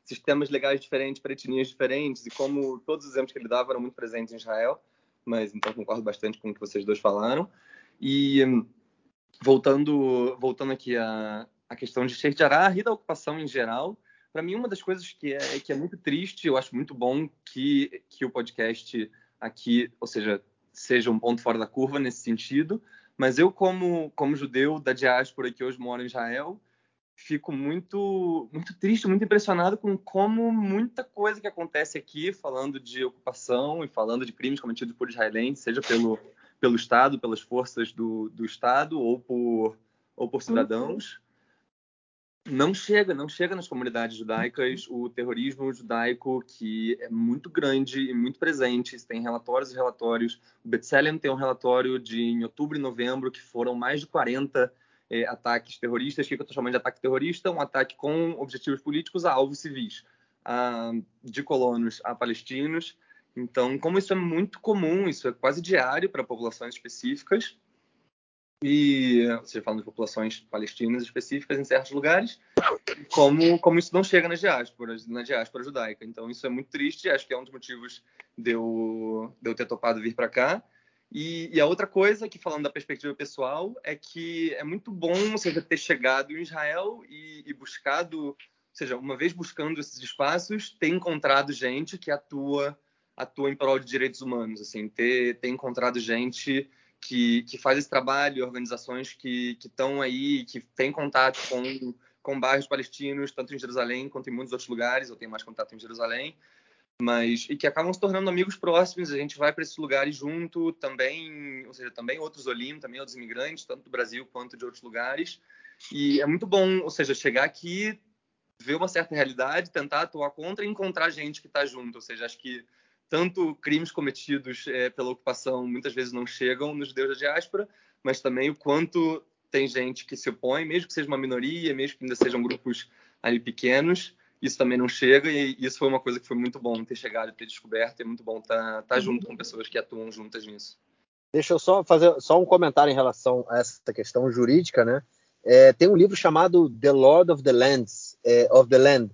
sistemas legais diferentes para etnias diferentes, e como todos os exemplos que ele dava eram muito presentes em Israel, mas então concordo bastante com o que vocês dois falaram. E voltando, voltando aqui à, à questão de Sheikh Jarrah e da ocupação em geral, para mim uma das coisas que é, que é muito triste, eu acho muito bom que, que o podcast aqui, ou seja, seja um ponto fora da curva nesse sentido, mas eu, como, como judeu da diáspora que hoje mora em Israel, fico muito, muito triste, muito impressionado com como muita coisa que acontece aqui, falando de ocupação e falando de crimes cometidos por israelenses, seja pelo, pelo Estado, pelas forças do, do Estado ou por, ou por cidadãos, não chega, não chega nas comunidades judaicas o terrorismo judaico que é muito grande e muito presente. Tem relatórios e relatórios. O B'Tselem tem um relatório de em outubro e novembro que foram mais de 40 é, ataques terroristas, que eu estou chamando de ataque terrorista, um ataque com objetivos políticos a alvos civis, a, de colonos a palestinos. Então, como isso é muito comum, isso é quase diário para populações específicas, e, seja, falando de populações palestinas específicas em certos lugares, como, como isso não chega nas diásporas, na diáspora judaica. Então, isso é muito triste, acho que é um dos motivos de eu, de eu ter topado vir para cá. E, e, a outra coisa, que falando da perspectiva pessoal, é que é muito bom você ter chegado em Israel e, e buscado, ou seja, uma vez buscando esses espaços, ter encontrado gente que atua atua em prol de direitos humanos, assim, ter, ter encontrado gente que, que faz esse trabalho, organizações que estão aí, que têm contato com, com bairros palestinos, tanto em Jerusalém quanto em muitos outros lugares. Eu tenho mais contato em Jerusalém, mas e que acabam se tornando amigos próximos. A gente vai para esses lugares junto, também, ou seja, também outros Olim, também outros imigrantes, tanto do Brasil quanto de outros lugares. E é muito bom, ou seja, chegar aqui, ver uma certa realidade, tentar atuar contra e encontrar gente que está junto. Ou seja, acho que tanto crimes cometidos é, pela ocupação muitas vezes não chegam nos judeus da diáspora, mas também o quanto tem gente que se opõe, mesmo que seja uma minoria, mesmo que ainda sejam grupos ali pequenos, isso também não chega e isso foi uma coisa que foi muito bom ter chegado, ter descoberto, é muito bom estar, tá, tá junto com pessoas que atuam juntas nisso. Deixa eu só fazer só um comentário em relação a essa questão jurídica, né? É, tem um livro chamado The Lord of the Lands, é, of the Land,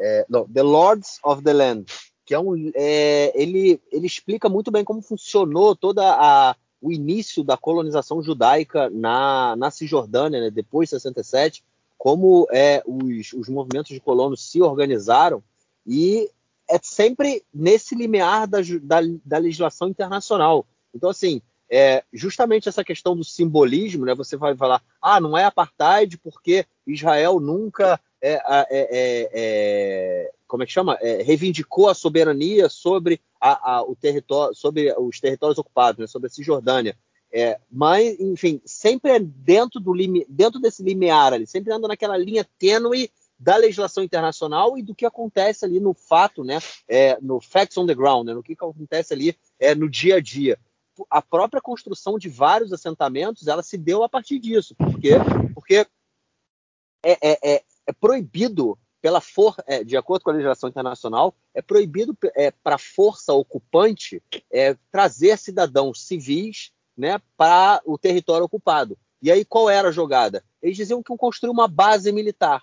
é, não, The Lords of the Land, que é um, é, ele, ele explica muito bem como funcionou toda a, o início da colonização judaica na, na Cisjordânia, né, depois de 67, como é, os, os movimentos de colonos se organizaram, e é sempre nesse limiar da, da, da legislação internacional. Então, assim, é, justamente essa questão do simbolismo, né, você vai falar, ah, não é apartheid porque Israel nunca é, é, é, é, como é que chama? É, reivindicou a soberania sobre a, a, o território, sobre os territórios ocupados, né, sobre a Cisjordânia. Mas, enfim, sempre é dentro, do dentro desse limiar ali, sempre anda naquela linha tênue da legislação internacional e do que acontece ali no fato, né, é, no facts on the ground, né, no que, que acontece ali é, no dia a dia. A própria construção de vários assentamentos, ela se deu a partir disso. Por quê? Porque é, é, é, proibido pela for, é, de acordo com a legislação internacional, é proibido é, para a força ocupante é, trazer cidadãos civis né, para o território ocupado. E aí qual era a jogada? Eles diziam que construir uma base militar.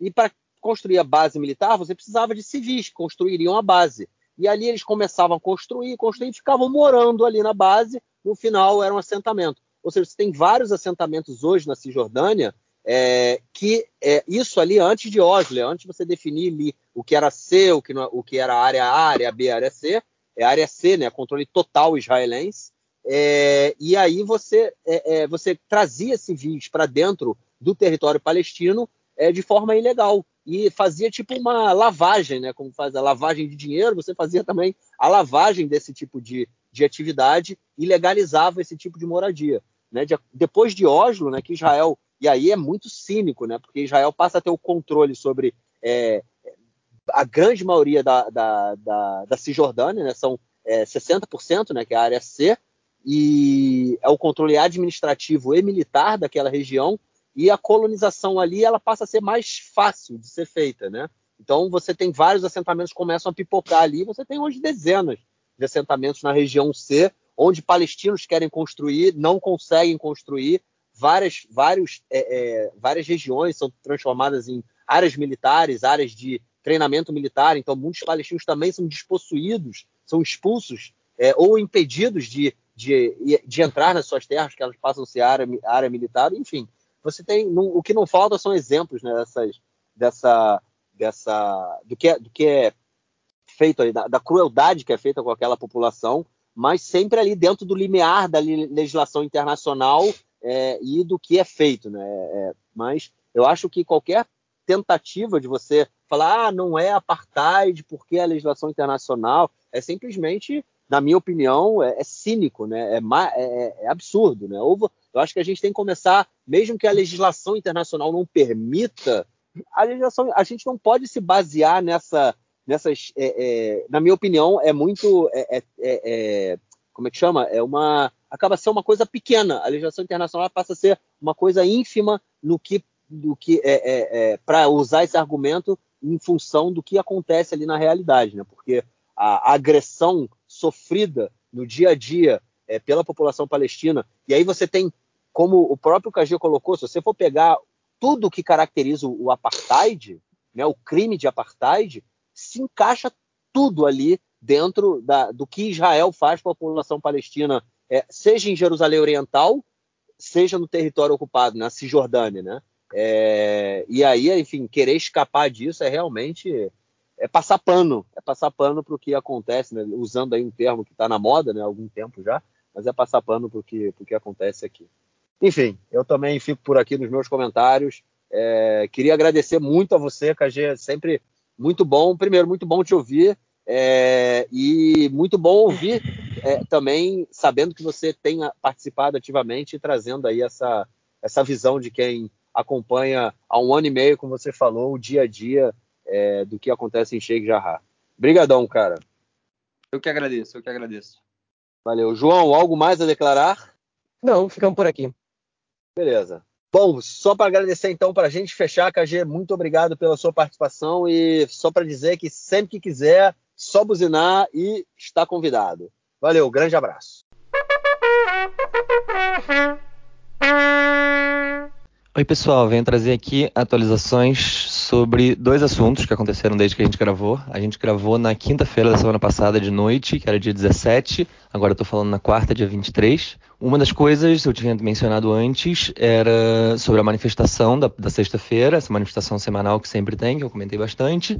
E para construir a base militar, você precisava de civis que construiriam a base. E ali eles começavam a construir, construir e ficavam morando ali na base. No final era um assentamento. Ou seja, você tem vários assentamentos hoje na Cisjordânia é, que é, isso ali antes de Oslo, antes de você definir ali o que era C, o que, não, o que era área A, área B, área C, é área C, né, controle total israelense, é, e aí você, é, é, você trazia civis para dentro do território palestino é, de forma ilegal e fazia tipo uma lavagem, né, como faz a lavagem de dinheiro, você fazia também a lavagem desse tipo de, de atividade e legalizava esse tipo de moradia. Né? De, depois de Oslo, né, que Israel e aí é muito cínico, né? Porque Israel passa a ter o controle sobre é, a grande maioria da, da, da, da Cisjordânia, né? São é, 60%, né? Que é a área C, e é o controle administrativo e militar daquela região, e a colonização ali ela passa a ser mais fácil de ser feita, né? Então você tem vários assentamentos que começam a pipocar ali, você tem hoje dezenas de assentamentos na região C, onde palestinos querem construir, não conseguem construir, várias, vários, é, é, várias regiões são transformadas em áreas militares, áreas de treinamento militar, então muitos palestinos também são despossuídos, são expulsos é, ou impedidos de, de, de, entrar nas suas terras, que elas passam a ser área, área militar, enfim. Você tem, o que não falta são exemplos né, dessas, dessa, dessa, do que é, do que é feito aí, da, da crueldade que é feita com aquela população, mas sempre ali dentro do limiar da legislação internacional é, e do que é feito, né? É, mas eu acho que qualquer tentativa de você falar, ah, não é apartheid porque é legislação internacional, é simplesmente, na minha opinião, é, é cínico, né? É, é, é, absurdo, né? Ou, eu acho que a gente tem que começar, mesmo que a legislação internacional não permita, a legislação, a gente não pode se basear nessa, nessas, é, é, na minha opinião, é muito, é, como é que chama? É uma acaba sendo uma coisa pequena. A legislação internacional passa a ser uma coisa ínfima no que, do que é, é, é para usar esse argumento em função do que acontece ali na realidade, né? Porque a, agressão sofrida no dia a dia é, pela população palestina, e aí você tem como o próprio KG colocou, se você for pegar tudo que caracteriza o apartheid, né, o crime de apartheid, se encaixa tudo ali dentro da, do que Israel faz com a população palestina, é, seja em Jerusalém Oriental, seja no território ocupado, na Cisjordânia, né? É, e aí, enfim, querer escapar disso é realmente é passar pano, é passar pano para o que acontece, né? usando aí um termo que está na moda, né? Há algum tempo já, mas é passar pano para o que, que acontece aqui. Enfim, eu também fico por aqui nos meus comentários. É, queria agradecer muito a você, KG, sempre muito bom. Primeiro, muito bom te ouvir. É, e muito bom ouvir é, também, sabendo que você tem participado ativamente e trazendo aí essa, essa visão de quem acompanha há um ano e meio, como você falou, o dia a dia é, do que acontece em Sheikh Jarrah. Obrigadão, cara. Eu que agradeço, eu que agradeço. Valeu. João, algo mais a declarar? Não, ficamos por aqui. Beleza. Bom, só para agradecer então, para a gente fechar, KG, muito obrigado pela sua participação e só para dizer que sempre que quiser, só buzinar e está convidado. Valeu, grande abraço. Oi, pessoal, venho trazer aqui atualizações sobre dois assuntos que aconteceram desde que a gente gravou. A gente gravou na quinta-feira da semana passada de noite, que era dia 17, agora eu falando na quarta, dia 23. Uma das coisas, eu tinha mencionado antes, era sobre a manifestação da, da sexta-feira, essa manifestação semanal que sempre tem, que eu comentei bastante.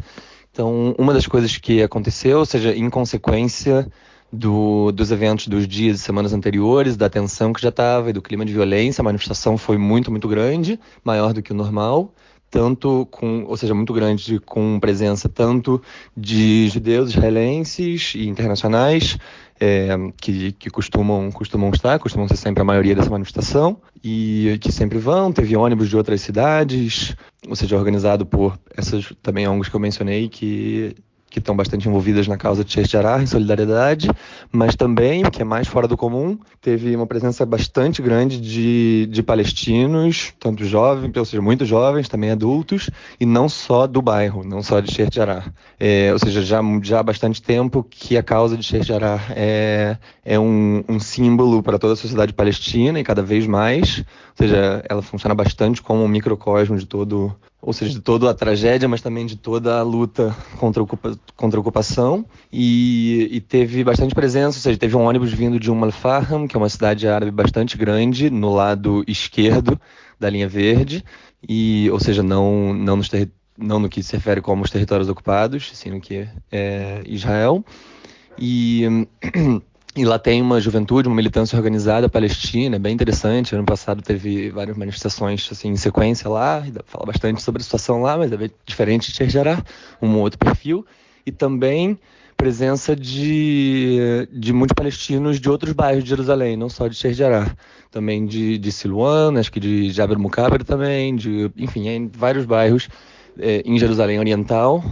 Então, uma das coisas que aconteceu, ou seja, em consequência do, dos eventos dos dias e semanas anteriores, da tensão que já estava e do clima de violência, a manifestação foi muito, muito grande, maior do que o normal tanto com, ou seja, muito grande, com presença tanto de judeus israelenses e internacionais, é, que, que costumam, costumam estar, costumam ser sempre a maioria dessa manifestação, e que sempre vão. Teve ônibus de outras cidades, ou seja, organizado por essas também ONGs que eu mencionei, que que estão bastante envolvidas na causa de Sheikh Jarrah, em solidariedade, mas também, o que é mais fora do comum, teve uma presença bastante grande de, de palestinos, tanto jovens, ou seja, muito jovens, também adultos, e não só do bairro, não só de Sheikh Jarrah. É, ou seja, já, já há bastante tempo que a causa de Sheikh Jarrah é, é um, um símbolo para toda a sociedade palestina e cada vez mais, ou seja, ela funciona bastante como um microcosmo de todo ou seja, de toda a tragédia, mas também de toda a luta contra a, ocupa contra a ocupação. E, e, teve bastante presença, ou seja, teve um ônibus vindo de Umm al-Faham, que é uma cidade árabe bastante grande, no lado esquerdo da linha verde, e, ou seja, não, não, nos não no que se refere como os territórios ocupados, sim no que é Israel. E (clears throat) E lá tem uma juventude, uma militância organizada palestina, bem interessante. Ano passado teve várias manifestações assim, em sequência lá, fala bastante sobre a situação lá, mas é bem diferente de Sheikh um outro perfil. E também presença de, de muitos palestinos de outros bairros de Jerusalém, não só de Sheikh também de, de Siluan, acho que de Jabir Mukaber também, de, enfim, em vários bairros é, em Jerusalém Oriental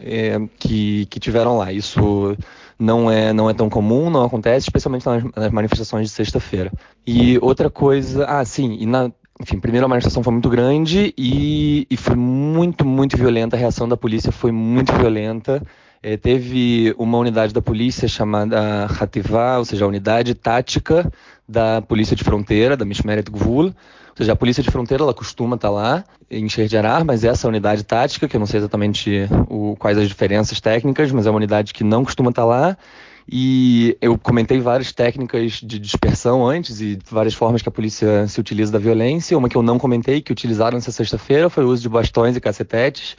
é, que, que tiveram lá. Isso não é, não é tão comum, não acontece, especialmente nas, nas manifestações de sexta-feira. E outra coisa, ah, sim, e na, enfim, primeiro a manifestação foi muito grande e, e foi muito, muito violenta, a reação da polícia foi muito violenta. É, teve uma unidade da polícia chamada Hativá, ou seja, a unidade tática da polícia de fronteira, da Mishmeret Gvul, seja, a polícia de fronteira ela costuma estar tá lá em Xerdiarar, mas essa unidade tática, que eu não sei exatamente o, quais as diferenças técnicas, mas é uma unidade que não costuma estar tá lá. E eu comentei várias técnicas de dispersão antes e várias formas que a polícia se utiliza da violência. Uma que eu não comentei, que utilizaram nessa sexta-feira, foi o uso de bastões e cacetetes.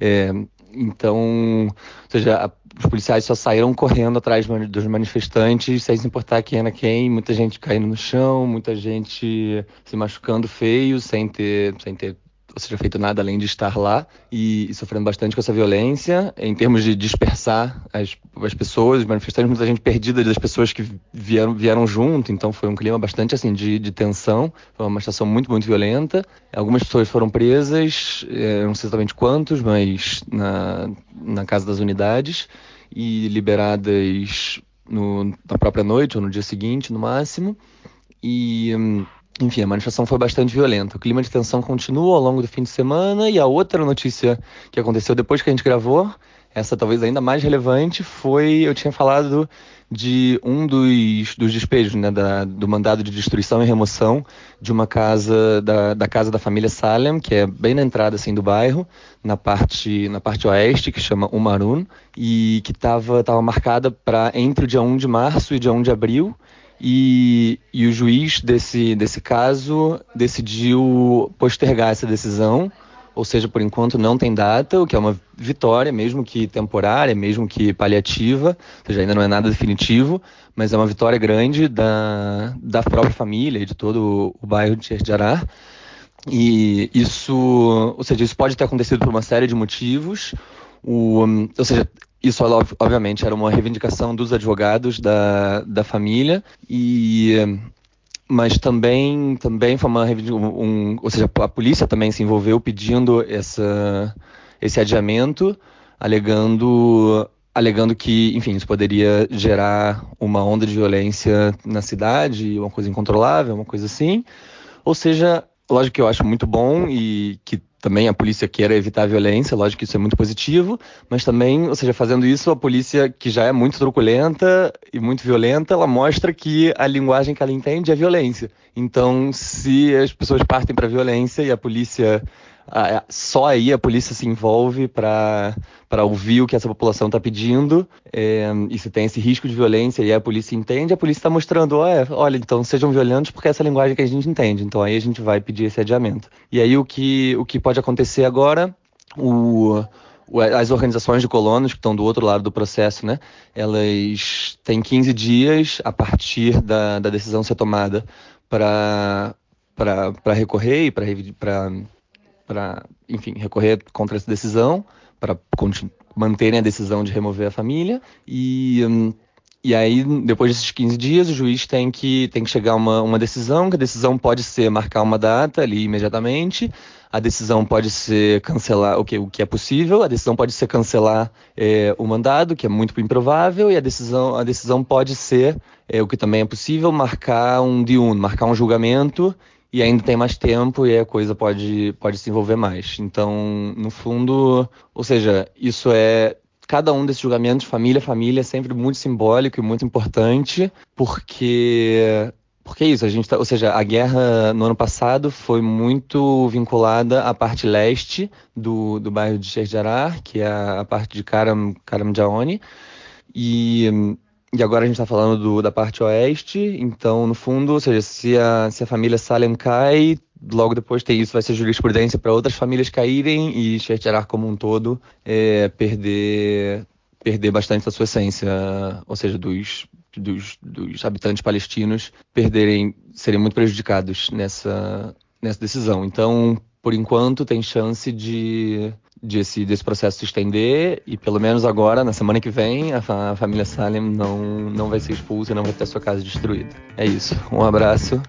É, então, ou seja, os policiais só saíram correndo atrás dos manifestantes, sem se importar quem era quem, muita gente caindo no chão, muita gente se machucando feio, sem ter, sem ter ou seja, feito nada além de estar lá e, e, sofrendo bastante com essa violência, em termos de dispersar as, as pessoas, os manifestantes, muita gente perdida das pessoas que vieram, vieram junto, então foi um clima bastante assim de, de tensão, foi uma manifestação muito, muito violenta. Algumas pessoas foram presas, é, não sei exatamente quantos, mas na, na casa das unidades e liberadas no, na própria noite ou no dia seguinte, no máximo. E hum, enfim, a manifestação foi bastante violenta. O clima de tensão continua ao longo do fim de semana. E a outra notícia que aconteceu depois que a gente gravou essa talvez ainda mais relevante foi, eu tinha falado de um dos, dos despejos, né, da, do mandado de destruição e remoção de uma casa, da, da, casa da família Salem, que é bem na entrada assim, do bairro, na parte, na parte oeste, que chama Umarun, e que estava tava marcada para entre o dia 1 de março e dia 1 de abril, e, e o juiz desse, desse caso decidiu postergar essa decisão ou seja, por enquanto não tem data, o que é uma vitória, mesmo que temporária, mesmo que paliativa, ou seja, ainda não é nada definitivo, mas é uma vitória grande da, da própria família e de todo o bairro de Xerjará. E isso, ou seja, isso pode ter acontecido por uma série de motivos. O, ou seja, isso obviamente era uma reivindicação dos advogados da, da família e mas também também foi uma um, ou seja a polícia também se envolveu pedindo essa esse adiamento alegando alegando que enfim isso poderia gerar uma onda de violência na cidade uma coisa incontrolável uma coisa assim. Ou seja lógico que eu acho muito bom e que também a polícia queira evitar a violência, lógico que isso é muito positivo, mas também, ou seja, fazendo isso, a polícia, que já é muito truculenta e muito violenta, ela mostra que a linguagem que ela entende é violência. Então, se as pessoas partem para a violência e a polícia só aí a polícia se envolve para ouvir o que essa população está pedindo é, e se tem esse risco de violência e a polícia entende, a polícia está mostrando, olha, olha, então sejam violentos porque é essa linguagem que a gente entende, então aí a gente vai pedir esse adiamento. E aí o que, o que pode acontecer agora, o, as organizações de colonos que estão do outro lado do processo, né, elas têm 15 dias a partir da, da decisão ser tomada para para recorrer e para para, enfim, recorrer contra essa decisão, para manterem a decisão de remover a família. E, hum, e aí, depois desses 15 dias, o juiz tem que, tem que chegar a uma, uma decisão, que a decisão pode ser marcar uma data ali imediatamente, a decisão pode ser cancelar o que, o que é possível, a decisão pode ser cancelar é, o mandado, que é muito improvável, e a decisão, a decisão pode ser, é, o que também é possível, marcar um diun, marcar um julgamento e ainda tem mais tempo e a coisa pode, pode se envolver mais. Então, no fundo, ou seja, isso é cada um desses julgamentos, família família, é sempre muito simbólico e muito importante, porque porque é isso, a gente tá, ou seja, a guerra no ano passado foi muito vinculada à parte leste do, do bairro de Sheikh Jarrah, que é a, parte de Karam, Karam Jaoni, e e agora a gente está falando do, da parte oeste, então, no fundo, ou seja, se a, se a família Salem cai, logo depois tem isso, vai ser jurisprudência para outras famílias caírem e Sheikh como um todo é, perder, perder bastante da sua essência, ou seja, dos, dos, dos habitantes palestinos perderem, serem muito prejudicados nessa, nessa decisão. Então, por enquanto, tem chance de, de esse, desse processo se estender e pelo menos agora, na semana que vem, a, a família Salem não, não vai ser expulsa e não vai ter sua casa destruída. É isso. Um abraço